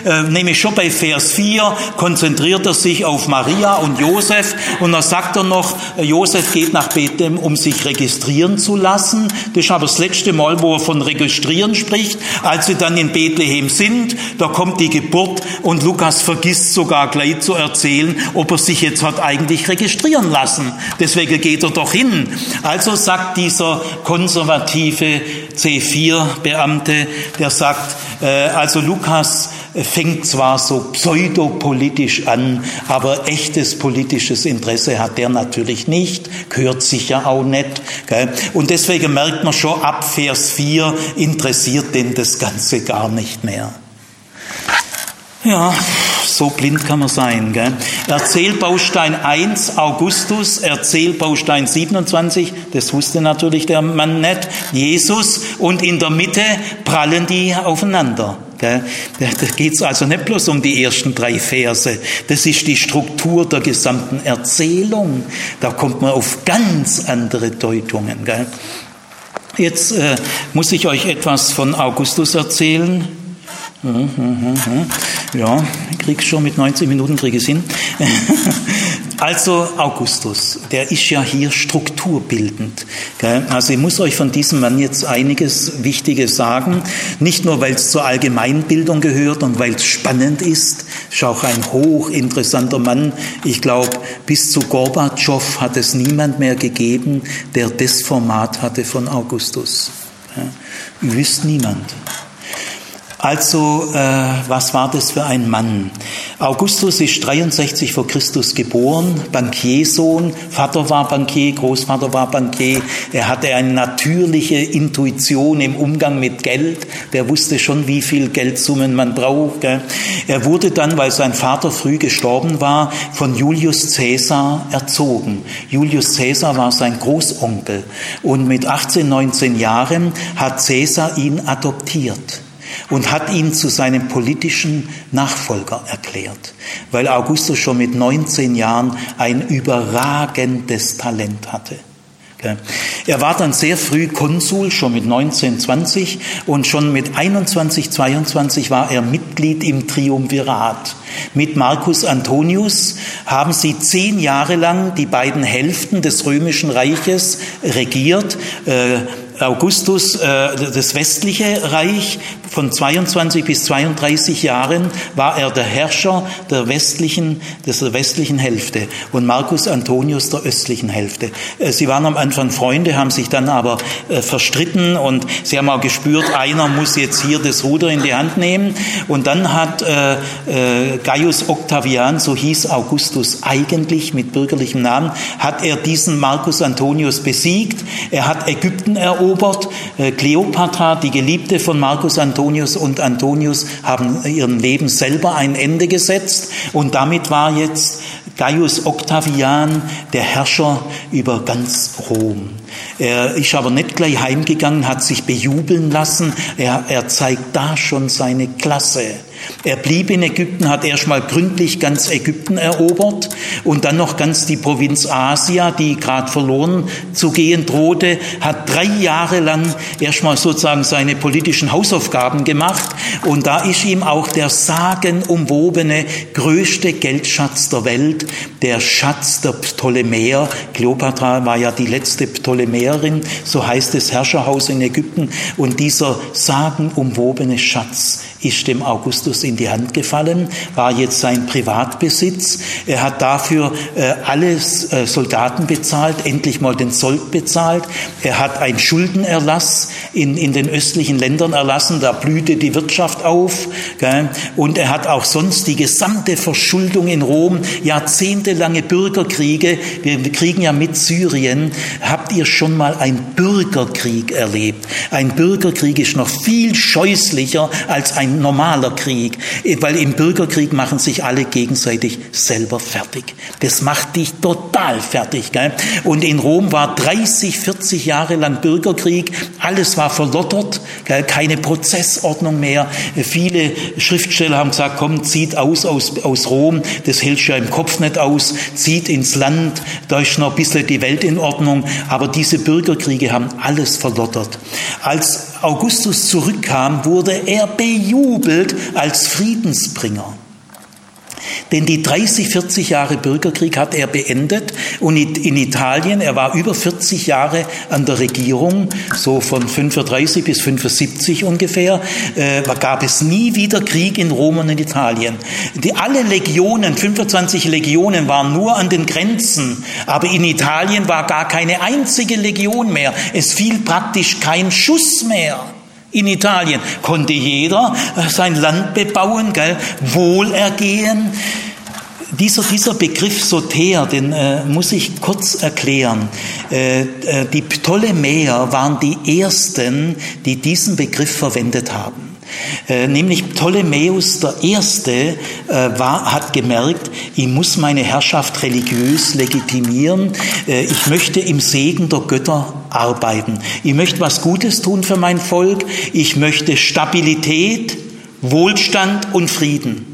äh, nämlich schon bei Vers 4 konzentriert er sich auf Maria und Josef und da sagt er noch, äh, Josef geht nach Bethlehem, um sich registrieren zu lassen. Das ist aber das letzte Mal, wo er von registrieren spricht. Als sie dann in Bethlehem sind, da kommt die Geburt und Lukas vergisst sogar gleich zu erzählen, ob er sich jetzt hat eigentlich registrieren lassen. Deswegen geht er doch hin. Also sagt dieser konservative C4-Beamte, der sagt, äh, also Lukas fängt zwar so pseudopolitisch an, aber echtes politisches Interesse hat der natürlich nicht, gehört sicher auch nicht. Und deswegen merkt man schon, ab Vers 4 interessiert den das Ganze gar nicht mehr. Ja, so blind kann man sein. Gell? Erzählbaustein 1, Augustus, Erzählbaustein 27, das wusste natürlich der Mann nicht, Jesus und in der Mitte prallen die aufeinander. Da geht es also nicht bloß um die ersten drei Verse, das ist die Struktur der gesamten Erzählung. Da kommt man auf ganz andere Deutungen. Jetzt äh, muss ich euch etwas von Augustus erzählen. Ja, krieg's schon mit 90 Minuten, kriege ich hin. Also Augustus, der ist ja hier strukturbildend. Also ich muss euch von diesem Mann jetzt einiges Wichtiges sagen. Nicht nur, weil es zur Allgemeinbildung gehört und weil es spannend ist. Ist auch ein hochinteressanter Mann. Ich glaube, bis zu Gorbatschow hat es niemand mehr gegeben, der das Format hatte von Augustus. Ihr wisst niemand. Also, äh, was war das für ein Mann? Augustus ist 63 vor Christus geboren, Bankiersohn, Vater war Bankier, Großvater war Bankier. Er hatte eine natürliche Intuition im Umgang mit Geld. Der wusste schon, wie viel Geldsummen man braucht. Gell? Er wurde dann, weil sein Vater früh gestorben war, von Julius Caesar erzogen. Julius Caesar war sein Großonkel und mit 18, 19 Jahren hat Caesar ihn adoptiert und hat ihn zu seinem politischen Nachfolger erklärt, weil Augustus schon mit 19 Jahren ein überragendes Talent hatte. Er war dann sehr früh Konsul, schon mit 19, 20 und schon mit 21, 22 war er Mitglied im Triumvirat. Mit Marcus Antonius haben sie zehn Jahre lang die beiden Hälften des römischen Reiches regiert. Augustus äh, das westliche Reich von 22 bis 32 Jahren war er der Herrscher der westlichen, der westlichen Hälfte und Marcus Antonius der östlichen Hälfte. Äh, sie waren am Anfang Freunde, haben sich dann aber äh, verstritten und sie haben auch gespürt, einer muss jetzt hier das Ruder in die Hand nehmen. Und dann hat äh, äh, Gaius Octavian, so hieß Augustus eigentlich mit bürgerlichem Namen, hat er diesen Marcus Antonius besiegt. Er hat Ägypten erobert. Äh, Kleopatra, die Geliebte von Marcus Antonius, Antonius und Antonius haben ihrem Leben selber ein Ende gesetzt und damit war jetzt Gaius Octavian der Herrscher über ganz Rom. Er ist aber nicht gleich heimgegangen, hat sich bejubeln lassen. Er, er zeigt da schon seine Klasse. Er blieb in Ägypten, hat erstmal gründlich ganz Ägypten erobert und dann noch ganz die Provinz Asia, die gerade verloren zu gehen drohte, hat drei Jahre lang erstmal sozusagen seine politischen Hausaufgaben gemacht und da ist ihm auch der sagenumwobene größte Geldschatz der Welt, der Schatz der Ptolemäer. Kleopatra war ja die letzte Ptolemäerin, so heißt das Herrscherhaus in Ägypten und dieser sagenumwobene Schatz ist dem Augustus in die Hand gefallen, war jetzt sein Privatbesitz. Er hat dafür äh, alles äh, Soldaten bezahlt, endlich mal den Sold bezahlt. Er hat einen Schuldenerlass in, in den östlichen Ländern erlassen, da blühte die Wirtschaft auf. Gell? Und er hat auch sonst die gesamte Verschuldung in Rom, jahrzehntelange Bürgerkriege, wir kriegen ja mit Syrien, habt ihr schon mal einen Bürgerkrieg erlebt? Ein Bürgerkrieg ist noch viel scheußlicher als ein ein normaler Krieg, weil im Bürgerkrieg machen sich alle gegenseitig selber fertig. Das macht dich total fertig. Gell? Und in Rom war 30, 40 Jahre lang Bürgerkrieg, alles war verlottert, gell? keine Prozessordnung mehr. Viele Schriftsteller haben gesagt, komm, zieht aus aus, aus Rom, das hältst du ja im Kopf nicht aus, zieht ins Land, da ist noch ein bisschen die Welt in Ordnung, aber diese Bürgerkriege haben alles verlottert. Als Augustus zurückkam, wurde er bejubelt als Friedensbringer. Denn die 30, 40 Jahre Bürgerkrieg hat er beendet und in Italien, er war über 40 Jahre an der Regierung, so von 35 bis 75 ungefähr, äh, gab es nie wieder Krieg in Rom und in Italien. Die, alle Legionen, 25 Legionen waren nur an den Grenzen, aber in Italien war gar keine einzige Legion mehr. Es fiel praktisch kein Schuss mehr. In Italien konnte jeder äh, sein Land bebauen, gell? Wohlergehen. Dieser, dieser Begriff Soter, den äh, muss ich kurz erklären. Äh, äh, die Ptolemäer waren die ersten, die diesen Begriff verwendet haben. Äh, nämlich Ptolemäus Erste äh, war, hat gemerkt, ich muss meine Herrschaft religiös legitimieren. Äh, ich möchte im Segen der Götter arbeiten. Ich möchte was Gutes tun für mein Volk. Ich möchte Stabilität, Wohlstand und Frieden.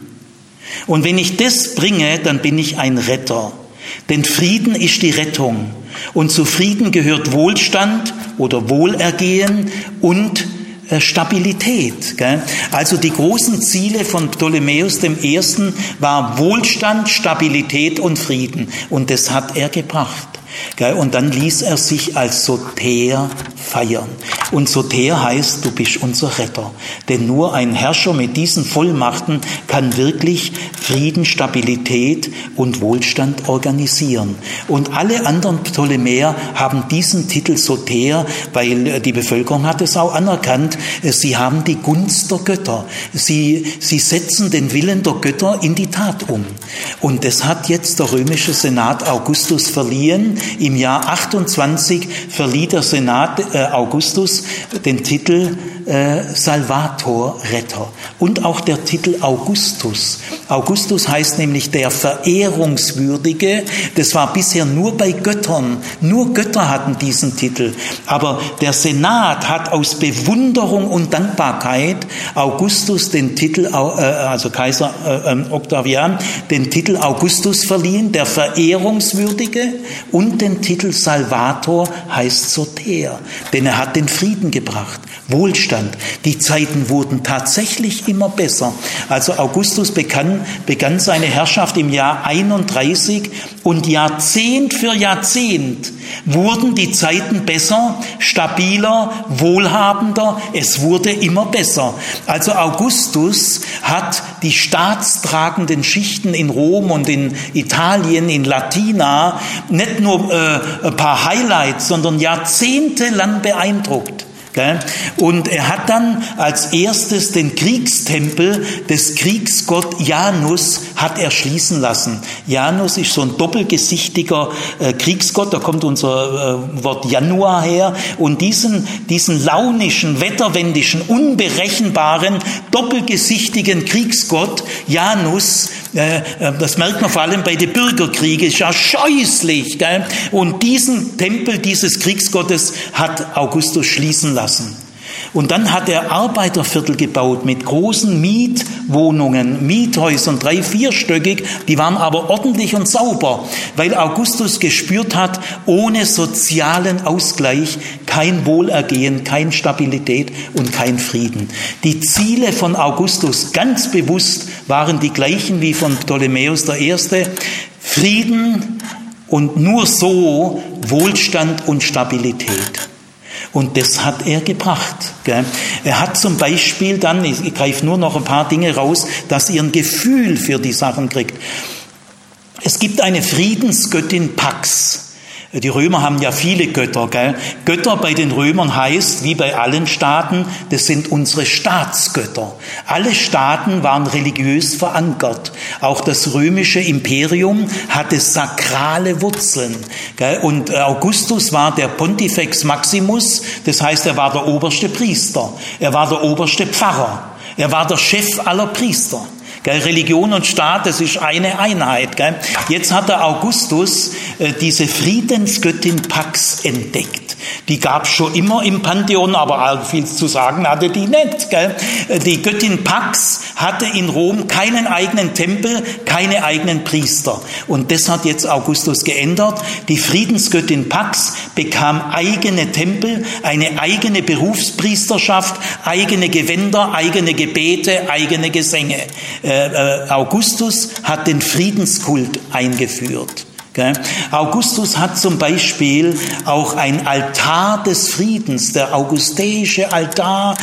Und wenn ich das bringe, dann bin ich ein Retter. Denn Frieden ist die Rettung. Und zu Frieden gehört Wohlstand oder Wohlergehen und äh, Stabilität. Also die großen Ziele von Ptolemäus I. war Wohlstand, Stabilität und Frieden. Und das hat er gebracht. Und dann ließ er sich als Soter feiern. Und Soter heißt, du bist unser Retter. Denn nur ein Herrscher mit diesen Vollmachten kann wirklich Frieden, Stabilität und Wohlstand organisieren. Und alle anderen Ptolemäer haben diesen Titel Soter, weil die Bevölkerung hat es auch anerkannt. Sie haben die Gunst der Götter. Sie, sie setzen den Willen der Götter in die Tat um. Und das hat jetzt der römische Senat Augustus verliehen im Jahr 28 verlieh der Senat äh, Augustus den Titel äh, Salvator Retter und auch der Titel Augustus. Augustus heißt nämlich der Verehrungswürdige. Das war bisher nur bei Göttern. Nur Götter hatten diesen Titel. Aber der Senat hat aus Bewunderung und Dankbarkeit Augustus den Titel, äh, also Kaiser äh, ähm, Octavian, den Titel Augustus verliehen, der Verehrungswürdige und den Titel Salvator heißt Soter, denn er hat den Frieden gebracht, Wohlstand. Die Zeiten wurden tatsächlich immer besser. Also Augustus begann, begann seine Herrschaft im Jahr 31 und Jahrzehnt für Jahrzehnt wurden die Zeiten besser, stabiler, wohlhabender. Es wurde immer besser. Also Augustus hat die staatstragenden Schichten in Rom und in Italien, in Latina nicht nur äh, ein paar Highlights, sondern jahrzehntelang beeindruckt. Und er hat dann als erstes den Kriegstempel des Kriegsgott Janus hat er schließen lassen. Janus ist so ein doppelgesichtiger äh, Kriegsgott, da kommt unser äh, Wort Januar her. Und diesen, diesen launischen, wetterwendischen, unberechenbaren, doppelgesichtigen Kriegsgott Janus, das merkt man vor allem bei den Bürgerkriegen, ist ja scheußlich. Und diesen Tempel dieses Kriegsgottes hat Augustus schließen lassen. Und dann hat er Arbeiterviertel gebaut mit großen Mietwohnungen, Miethäusern, drei, vierstöckig, die waren aber ordentlich und sauber, weil Augustus gespürt hat, ohne sozialen Ausgleich kein Wohlergehen, keine Stabilität und kein Frieden. Die Ziele von Augustus ganz bewusst waren die gleichen wie von Ptolemäus I. Frieden und nur so Wohlstand und Stabilität. Und das hat er gebracht. Er hat zum Beispiel dann, ich greife nur noch ein paar Dinge raus, dass ihr ein Gefühl für die Sachen kriegt. Es gibt eine Friedensgöttin Pax. Die Römer haben ja viele Götter. Gell? Götter bei den Römern heißt, wie bei allen Staaten, das sind unsere Staatsgötter. Alle Staaten waren religiös verankert. Auch das römische Imperium hatte sakrale Wurzeln. Gell? Und Augustus war der Pontifex Maximus, das heißt, er war der oberste Priester, er war der oberste Pfarrer. Er war der Chef aller Priester. Religion und Staat, das ist eine Einheit. Jetzt hat der Augustus äh, diese Friedensgöttin Pax entdeckt. Die gab schon immer im Pantheon, aber viel zu sagen hatte die nicht. Gell? Die Göttin Pax hatte in Rom keinen eigenen Tempel, keine eigenen Priester. Und das hat jetzt Augustus geändert. Die Friedensgöttin Pax bekam eigene Tempel, eine eigene Berufspriesterschaft, eigene Gewänder, eigene Gebete, eigene Gesänge. Äh, äh, Augustus hat den Friedenskult eingeführt. Augustus hat zum Beispiel auch ein Altar des Friedens, der augustäische Altar,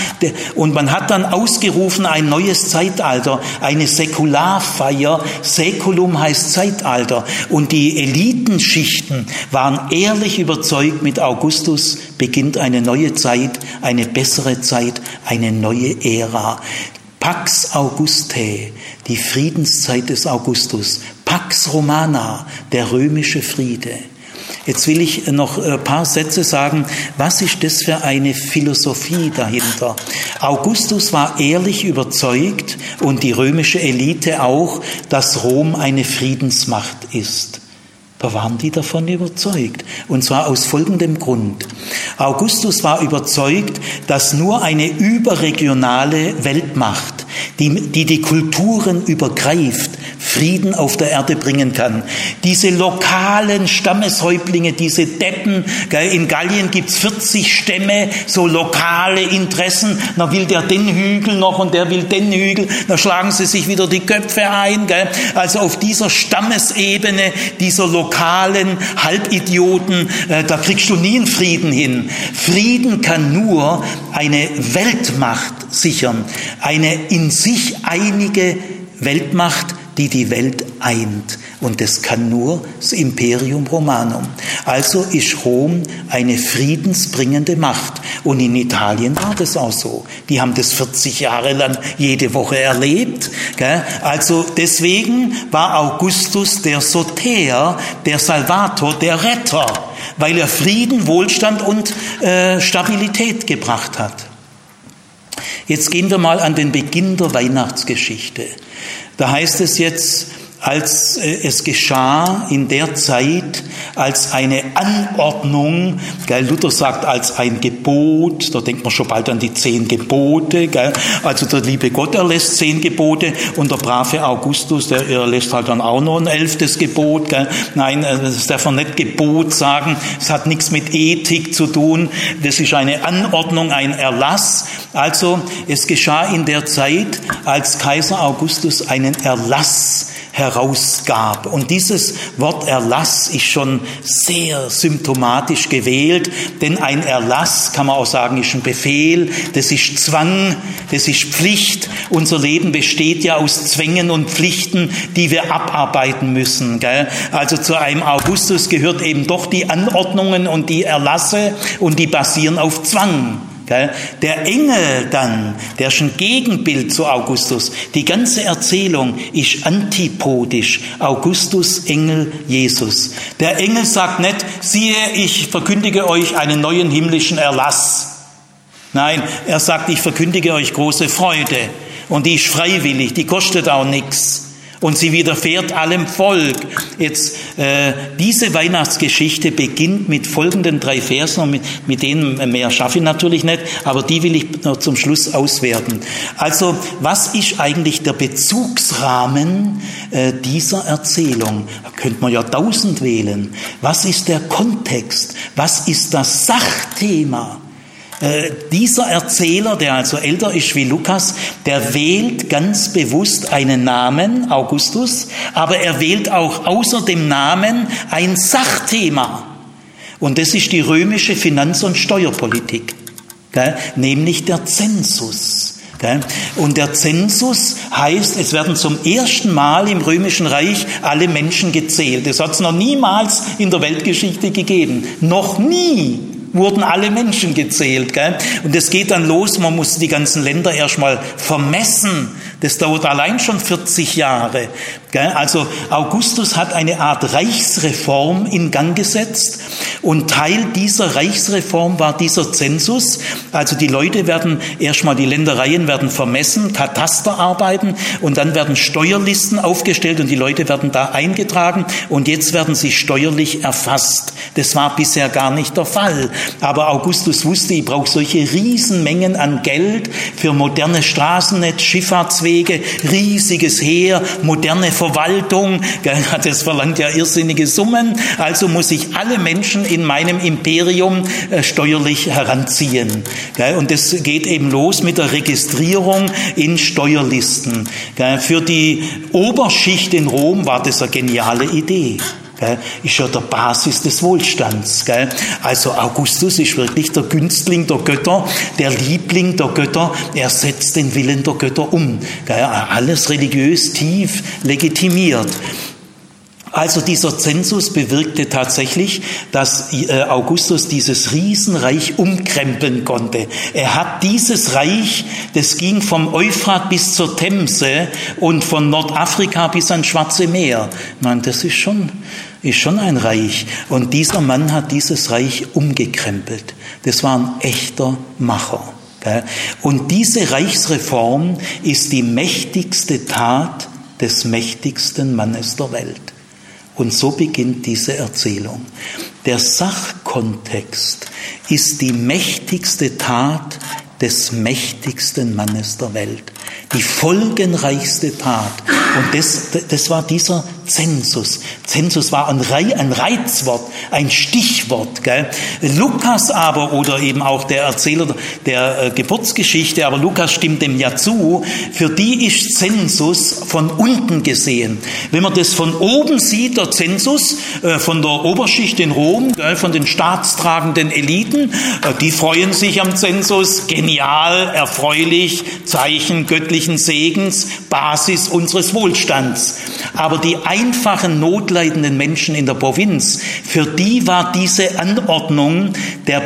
und man hat dann ausgerufen ein neues Zeitalter, eine Säkularfeier. Säkulum heißt Zeitalter. Und die Elitenschichten waren ehrlich überzeugt, mit Augustus beginnt eine neue Zeit, eine bessere Zeit, eine neue Ära. Pax Auguste, die Friedenszeit des Augustus, Pax Romana, der römische Friede. Jetzt will ich noch ein paar Sätze sagen, was ist das für eine Philosophie dahinter? Augustus war ehrlich überzeugt und die römische Elite auch, dass Rom eine Friedensmacht ist. Da waren die davon überzeugt. Und zwar aus folgendem Grund. Augustus war überzeugt, dass nur eine überregionale Weltmacht, die die, die Kulturen übergreift, Frieden auf der Erde bringen kann. Diese lokalen Stammeshäuptlinge, diese Deppen, in Gallien gibt's 40 Stämme, so lokale Interessen, da will der den Hügel noch und der will den Hügel, da schlagen sie sich wieder die Köpfe ein. Also auf dieser Stammesebene, dieser lokalen Halbidioten, äh, da kriegst du nie einen Frieden hin. Frieden kann nur eine Weltmacht sichern, eine in sich einige Weltmacht, die die Welt eint. Und das kann nur das Imperium Romanum. Also ist Rom eine friedensbringende Macht. Und in Italien war das auch so. Die haben das 40 Jahre lang jede Woche erlebt. Also deswegen war Augustus der Soter, der Salvator, der Retter, weil er Frieden, Wohlstand und äh, Stabilität gebracht hat. Jetzt gehen wir mal an den Beginn der Weihnachtsgeschichte. Da heißt es jetzt, als äh, es geschah in der Zeit als eine Anordnung, gell, Luther sagt als ein Gebot, da denkt man schon bald an die zehn Gebote, gell, also der liebe Gott erlässt zehn Gebote und der brave Augustus, der erlässt halt dann auch noch ein elftes Gebot, gell. nein, äh, das darf man nicht Gebot sagen, es hat nichts mit Ethik zu tun, das ist eine Anordnung, ein Erlass, also es geschah in der Zeit, als Kaiser Augustus einen Erlass herausgab. Und dieses Wort Erlass ist schon sehr symptomatisch gewählt, denn ein Erlass, kann man auch sagen, ist ein Befehl, das ist Zwang, das ist Pflicht. Unser Leben besteht ja aus Zwängen und Pflichten, die wir abarbeiten müssen. Gell? Also zu einem Augustus gehört eben doch die Anordnungen und die Erlasse und die basieren auf Zwang. Der Engel dann, der ist ein Gegenbild zu Augustus. Die ganze Erzählung ist antipodisch. Augustus, Engel, Jesus. Der Engel sagt nicht, siehe, ich verkündige euch einen neuen himmlischen Erlass. Nein, er sagt, ich verkündige euch große Freude. Und die ist freiwillig, die kostet auch nichts und sie widerfährt allem Volk. Jetzt äh, diese Weihnachtsgeschichte beginnt mit folgenden drei Versen und mit, mit denen mehr schaffe ich natürlich nicht, aber die will ich noch zum Schluss auswerten. Also was ist eigentlich der Bezugsrahmen äh, dieser Erzählung? Da könnte man ja tausend wählen. Was ist der Kontext? Was ist das Sachthema? Äh, dieser Erzähler, der also älter ist wie Lukas, der wählt ganz bewusst einen Namen, Augustus, aber er wählt auch außer dem Namen ein Sachthema. Und das ist die römische Finanz- und Steuerpolitik, gell? nämlich der Zensus. Und der Zensus heißt, es werden zum ersten Mal im Römischen Reich alle Menschen gezählt. Das hat es noch niemals in der Weltgeschichte gegeben. Noch nie wurden alle Menschen gezählt. Gell? Und es geht dann los, man muss die ganzen Länder erstmal vermessen. Das dauert allein schon 40 Jahre. Also Augustus hat eine Art Reichsreform in Gang gesetzt und Teil dieser Reichsreform war dieser Zensus. Also die Leute werden erstmal, die Ländereien werden vermessen, Katasterarbeiten und dann werden Steuerlisten aufgestellt und die Leute werden da eingetragen und jetzt werden sie steuerlich erfasst. Das war bisher gar nicht der Fall. Aber Augustus wusste, ich brauche solche Riesenmengen an Geld für moderne Straßennetz, Schifffahrtswege, riesiges Heer, moderne Verwaltung. Das verlangt ja irrsinnige Summen. Also muss ich alle Menschen in meinem Imperium äh, steuerlich heranziehen. Und das geht eben los mit der Registrierung in Steuerlisten. Für die Oberschicht in Rom war das eine geniale Idee. Ist ja der Basis des Wohlstands. Also Augustus ist wirklich der Günstling der Götter, der Liebling der Götter. Er setzt den Willen der Götter um. Alles religiös tief legitimiert. Also dieser Zensus bewirkte tatsächlich, dass äh, Augustus dieses Riesenreich umkrempeln konnte. Er hat dieses Reich, das ging vom Euphrat bis zur Themse und von Nordafrika bis ans Schwarze Meer. Man, das ist schon, ist schon ein Reich. Und dieser Mann hat dieses Reich umgekrempelt. Das war ein echter Macher. Und diese Reichsreform ist die mächtigste Tat des mächtigsten Mannes der Welt. Und so beginnt diese Erzählung. Der Sachkontext ist die mächtigste Tat des mächtigsten Mannes der Welt die folgenreichste Tat. Und das, das war dieser Zensus. Zensus war ein, Reizwort, ein Stichwort. Gell? Lukas aber, oder eben auch der Erzähler der äh, Geburtsgeschichte, aber Lukas stimmt dem ja zu, für die ist Zensus von unten gesehen. Wenn man das von oben sieht, der Zensus äh, von der Oberschicht in Rom, gell, von den staatstragenden Eliten, äh, die freuen sich am Zensus, genial, erfreulich, Zeichen göttlich göttlichen Segens, Basis unseres Wohlstands. Aber die einfachen, notleidenden Menschen in der Provinz, für die war diese Anordnung der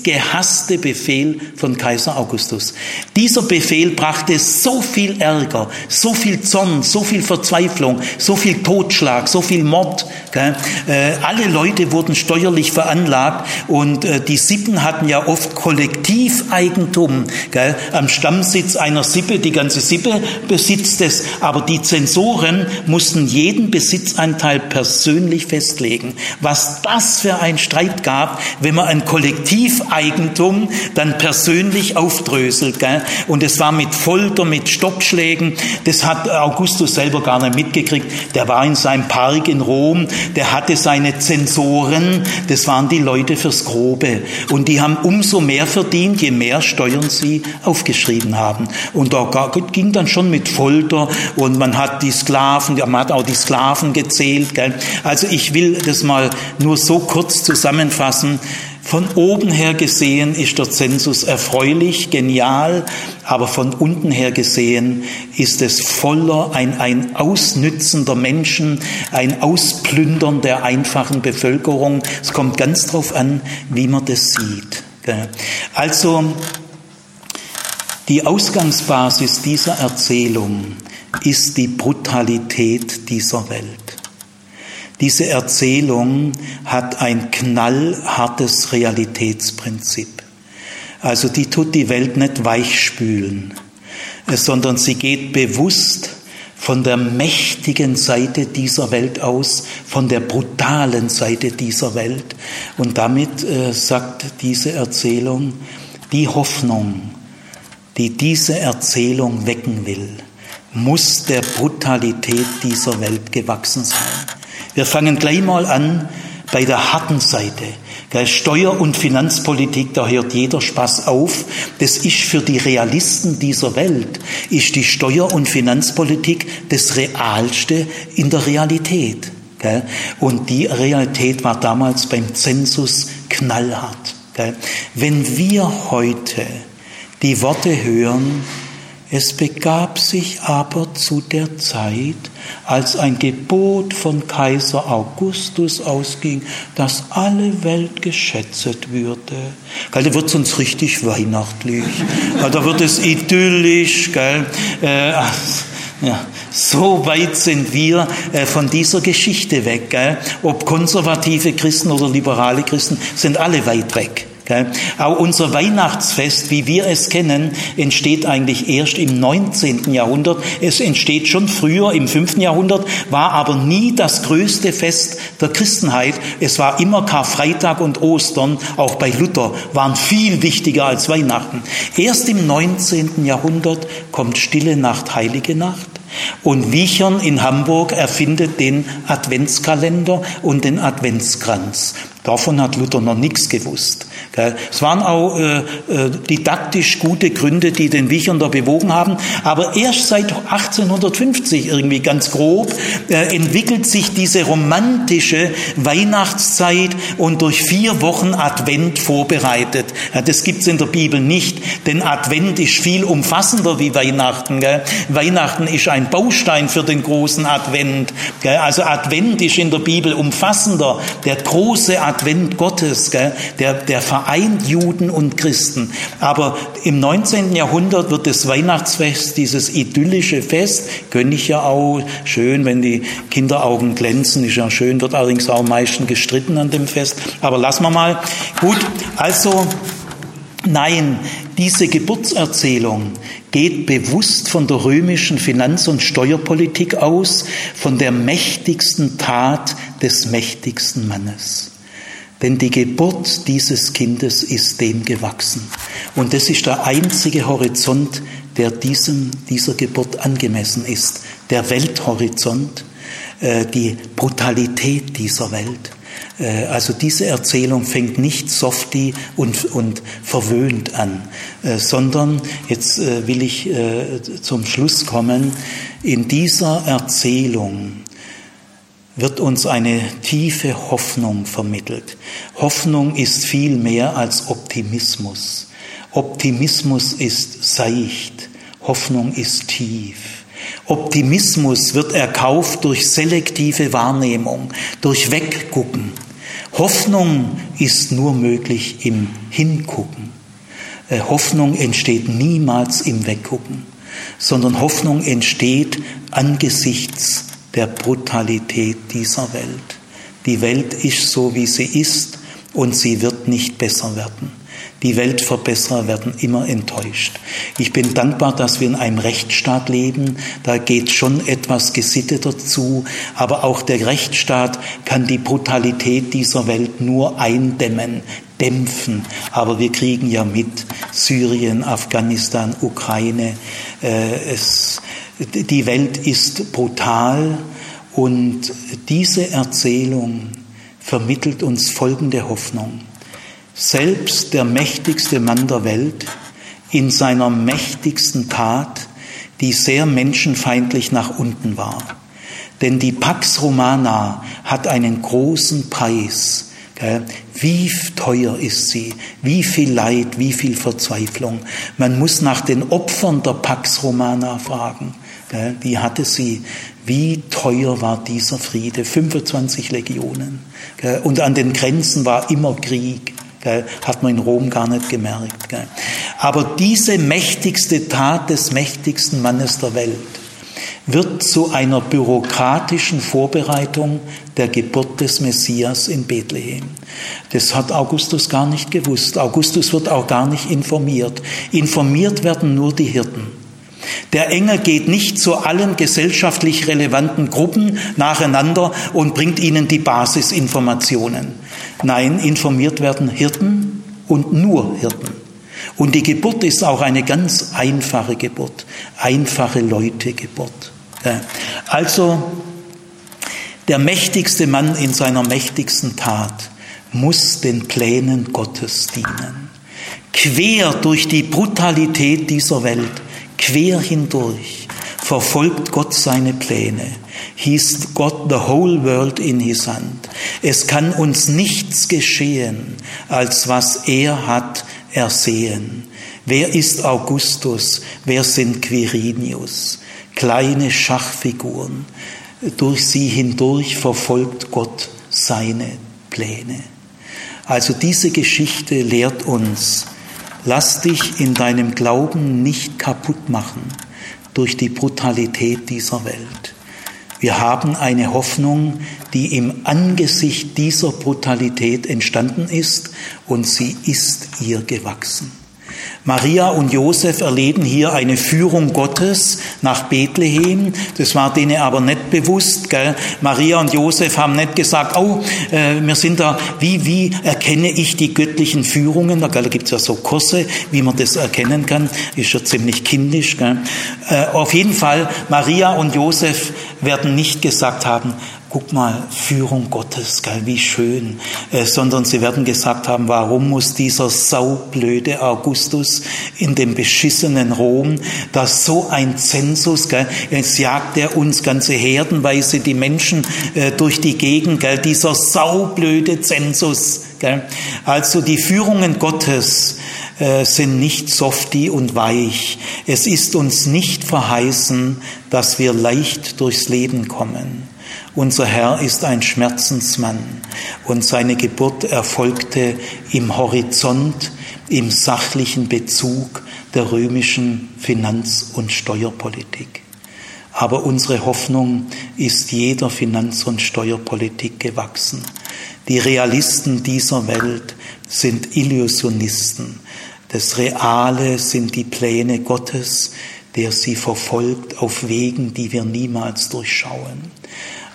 bestgehasste Befehl von Kaiser Augustus. Dieser Befehl brachte so viel Ärger, so viel Zorn, so viel Verzweiflung, so viel Totschlag, so viel Mord. Gell? Äh, alle Leute wurden steuerlich veranlagt und äh, die Sippen hatten ja oft Kollektiveigentum gell? am Stammsitz einer Sippe, die ganze Sippe besitzt es, aber die Zensoren mussten jeden Besitzanteil persönlich festlegen. Was das für ein Streit gab, wenn man ein Kollektiveigentum dann persönlich aufdröselt. Gell? Und es war mit Folter, mit Stockschlägen. Das hat Augustus selber gar nicht mitgekriegt. Der war in seinem Park in Rom, der hatte seine Zensoren, das waren die Leute fürs Grobe. Und die haben umso mehr verdient, je mehr Steuern sie aufgeschrieben haben. Und da ging dann schon mit Folter und man hat die Sklaven, man hat auch die Sklaven gezählt. Gell? Also ich will das mal nur so kurz zusammenfassen. Von oben her gesehen ist der Zensus erfreulich, genial, aber von unten her gesehen ist es voller ein, ein Ausnützen der Menschen, ein Ausplündern der einfachen Bevölkerung. Es kommt ganz darauf an, wie man das sieht. Also die Ausgangsbasis dieser Erzählung ist die Brutalität dieser Welt. Diese Erzählung hat ein knallhartes Realitätsprinzip. Also die tut die Welt nicht weichspülen, sondern sie geht bewusst von der mächtigen Seite dieser Welt aus, von der brutalen Seite dieser Welt. Und damit äh, sagt diese Erzählung, die Hoffnung, die diese Erzählung wecken will, muss der Brutalität dieser Welt gewachsen sein. Wir fangen gleich mal an bei der harten Seite. Steuer- und Finanzpolitik, da hört jeder Spaß auf. Das ist für die Realisten dieser Welt, ist die Steuer- und Finanzpolitik das Realste in der Realität. Und die Realität war damals beim Zensus knallhart. Wenn wir heute die Worte hören, es begab sich aber zu der Zeit, als ein Gebot von Kaiser Augustus ausging, dass alle Welt geschätzt würde. Gell, da wird es uns richtig weihnachtlich. Da wird es idyllisch. Gell? Äh, Ja, so weit sind wir äh, von dieser Geschichte weg. Gell? Ob konservative Christen oder liberale Christen, sind alle weit weg. Auch unser Weihnachtsfest, wie wir es kennen, entsteht eigentlich erst im 19. Jahrhundert. Es entsteht schon früher, im 5. Jahrhundert, war aber nie das größte Fest der Christenheit. Es war immer Karfreitag und Ostern, auch bei Luther, waren viel wichtiger als Weihnachten. Erst im 19. Jahrhundert kommt Stille Nacht, Heilige Nacht. Und Wiechern in Hamburg erfindet den Adventskalender und den Adventskranz. Davon hat Luther noch nichts gewusst. Es waren auch äh, äh, didaktisch gute Gründe, die den Wichern da bewogen haben. Aber erst seit 1850 irgendwie ganz grob äh, entwickelt sich diese romantische Weihnachtszeit und durch vier Wochen Advent vorbereitet. Ja, das gibt's in der Bibel nicht, denn Advent ist viel umfassender wie Weihnachten. Gell? Weihnachten ist ein Baustein für den großen Advent. Also Advent ist in der Bibel umfassender. Der große Advent Gottes? Der, der vereint Juden und Christen. Aber im 19. Jahrhundert wird das Weihnachtsfest, dieses idyllische Fest, gönne ich ja auch, schön, wenn die Kinderaugen glänzen, ist ja schön, wird allerdings auch am meisten gestritten an dem Fest. Aber lassen wir mal. Gut, also Nein, diese Geburtserzählung geht bewusst von der römischen Finanz- und Steuerpolitik aus, von der mächtigsten Tat des mächtigsten Mannes. Denn die Geburt dieses Kindes ist dem gewachsen. Und das ist der einzige Horizont, der diesem, dieser Geburt angemessen ist. Der Welthorizont, äh, die Brutalität dieser Welt. Äh, also diese Erzählung fängt nicht softy und, und verwöhnt an, äh, sondern jetzt will ich zum Schluss kommen. In dieser Erzählung wird uns eine tiefe Hoffnung vermittelt. Hoffnung ist viel mehr als Optimismus. Optimismus ist seicht, Hoffnung ist tief. Optimismus wird erkauft durch selektive Wahrnehmung, durch Weggucken. Hoffnung ist nur möglich im Hingucken. Äh, Hoffnung entsteht niemals im Weggucken, sondern Hoffnung entsteht angesichts der Brutalität dieser Welt. Die Welt ist so, wie sie ist und sie wird nicht besser werden. Die Weltverbesserer werden immer enttäuscht. Ich bin dankbar, dass wir in einem Rechtsstaat leben. Da geht schon etwas gesitteter zu. Aber auch der Rechtsstaat kann die Brutalität dieser Welt nur eindämmen, dämpfen. Aber wir kriegen ja mit Syrien, Afghanistan, Ukraine. Äh, es, die Welt ist brutal und diese Erzählung vermittelt uns folgende Hoffnung. Selbst der mächtigste Mann der Welt in seiner mächtigsten Tat, die sehr menschenfeindlich nach unten war. Denn die Pax Romana hat einen großen Preis wie teuer ist sie? Wie viel Leid, wie viel Verzweiflung? Man muss nach den Opfern der Pax Romana fragen. Wie hatte sie? Wie teuer war dieser Friede? 25 Legionen. Und an den Grenzen war immer Krieg. Hat man in Rom gar nicht gemerkt. Aber diese mächtigste Tat des mächtigsten Mannes der Welt, wird zu einer bürokratischen Vorbereitung der Geburt des Messias in Bethlehem. Das hat Augustus gar nicht gewusst. Augustus wird auch gar nicht informiert. Informiert werden nur die Hirten. Der Engel geht nicht zu allen gesellschaftlich relevanten Gruppen nacheinander und bringt ihnen die Basisinformationen. Nein, informiert werden Hirten und nur Hirten. Und die Geburt ist auch eine ganz einfache Geburt, einfache Leute-Geburt. Also der mächtigste Mann in seiner mächtigsten Tat muss den Plänen Gottes dienen. Quer durch die Brutalität dieser Welt, quer hindurch, verfolgt Gott seine Pläne. Hieß Gott the whole world in his hand. Es kann uns nichts geschehen, als was er hat ersehen. Wer ist Augustus? Wer sind Quirinius? Kleine Schachfiguren. Durch sie hindurch verfolgt Gott seine Pläne. Also diese Geschichte lehrt uns, lass dich in deinem Glauben nicht kaputt machen durch die Brutalität dieser Welt. Wir haben eine Hoffnung, die im Angesicht dieser Brutalität entstanden ist und sie ist ihr gewachsen. Maria und Josef erleben hier eine Führung Gottes nach Bethlehem. Das war denen aber nicht bewusst. Gell? Maria und Josef haben nicht gesagt, oh, äh, wir sind da, wie, wie erkenne ich die göttlichen Führungen? Da gibt es ja so Kurse, wie man das erkennen kann. Ist ja ziemlich kindisch. Äh, auf jeden Fall, Maria und Josef werden nicht gesagt haben, guck mal, Führung Gottes, geil, wie schön, äh, sondern sie werden gesagt haben, warum muss dieser saublöde Augustus in dem beschissenen Rom, da so ein Zensus, gell, jetzt jagt er uns ganze Herdenweise die Menschen äh, durch die Gegend, gell, dieser saublöde Zensus, gell. Also die Führungen Gottes, äh, sind nicht softy und weich. Es ist uns nicht verheißen, dass wir leicht durchs Leben kommen. Unser Herr ist ein Schmerzensmann und seine Geburt erfolgte im Horizont, im sachlichen Bezug der römischen Finanz- und Steuerpolitik. Aber unsere Hoffnung ist jeder Finanz- und Steuerpolitik gewachsen. Die Realisten dieser Welt sind Illusionisten. Das Reale sind die Pläne Gottes, der sie verfolgt auf Wegen, die wir niemals durchschauen.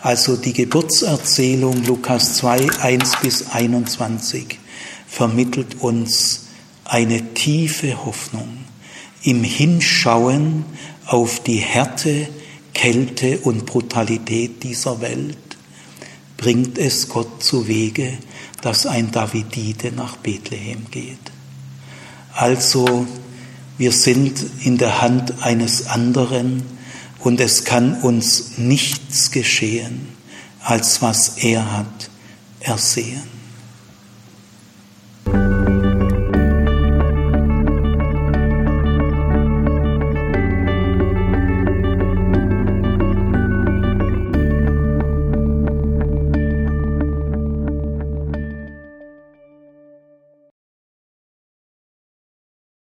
Also die Geburtserzählung Lukas 2, 1 bis 21 vermittelt uns eine tiefe Hoffnung im Hinschauen auf die Härte, Kälte und Brutalität dieser Welt bringt es Gott zu Wege, dass ein Davidide nach Bethlehem geht. Also wir sind in der Hand eines anderen, und es kann uns nichts geschehen, als was er hat ersehen.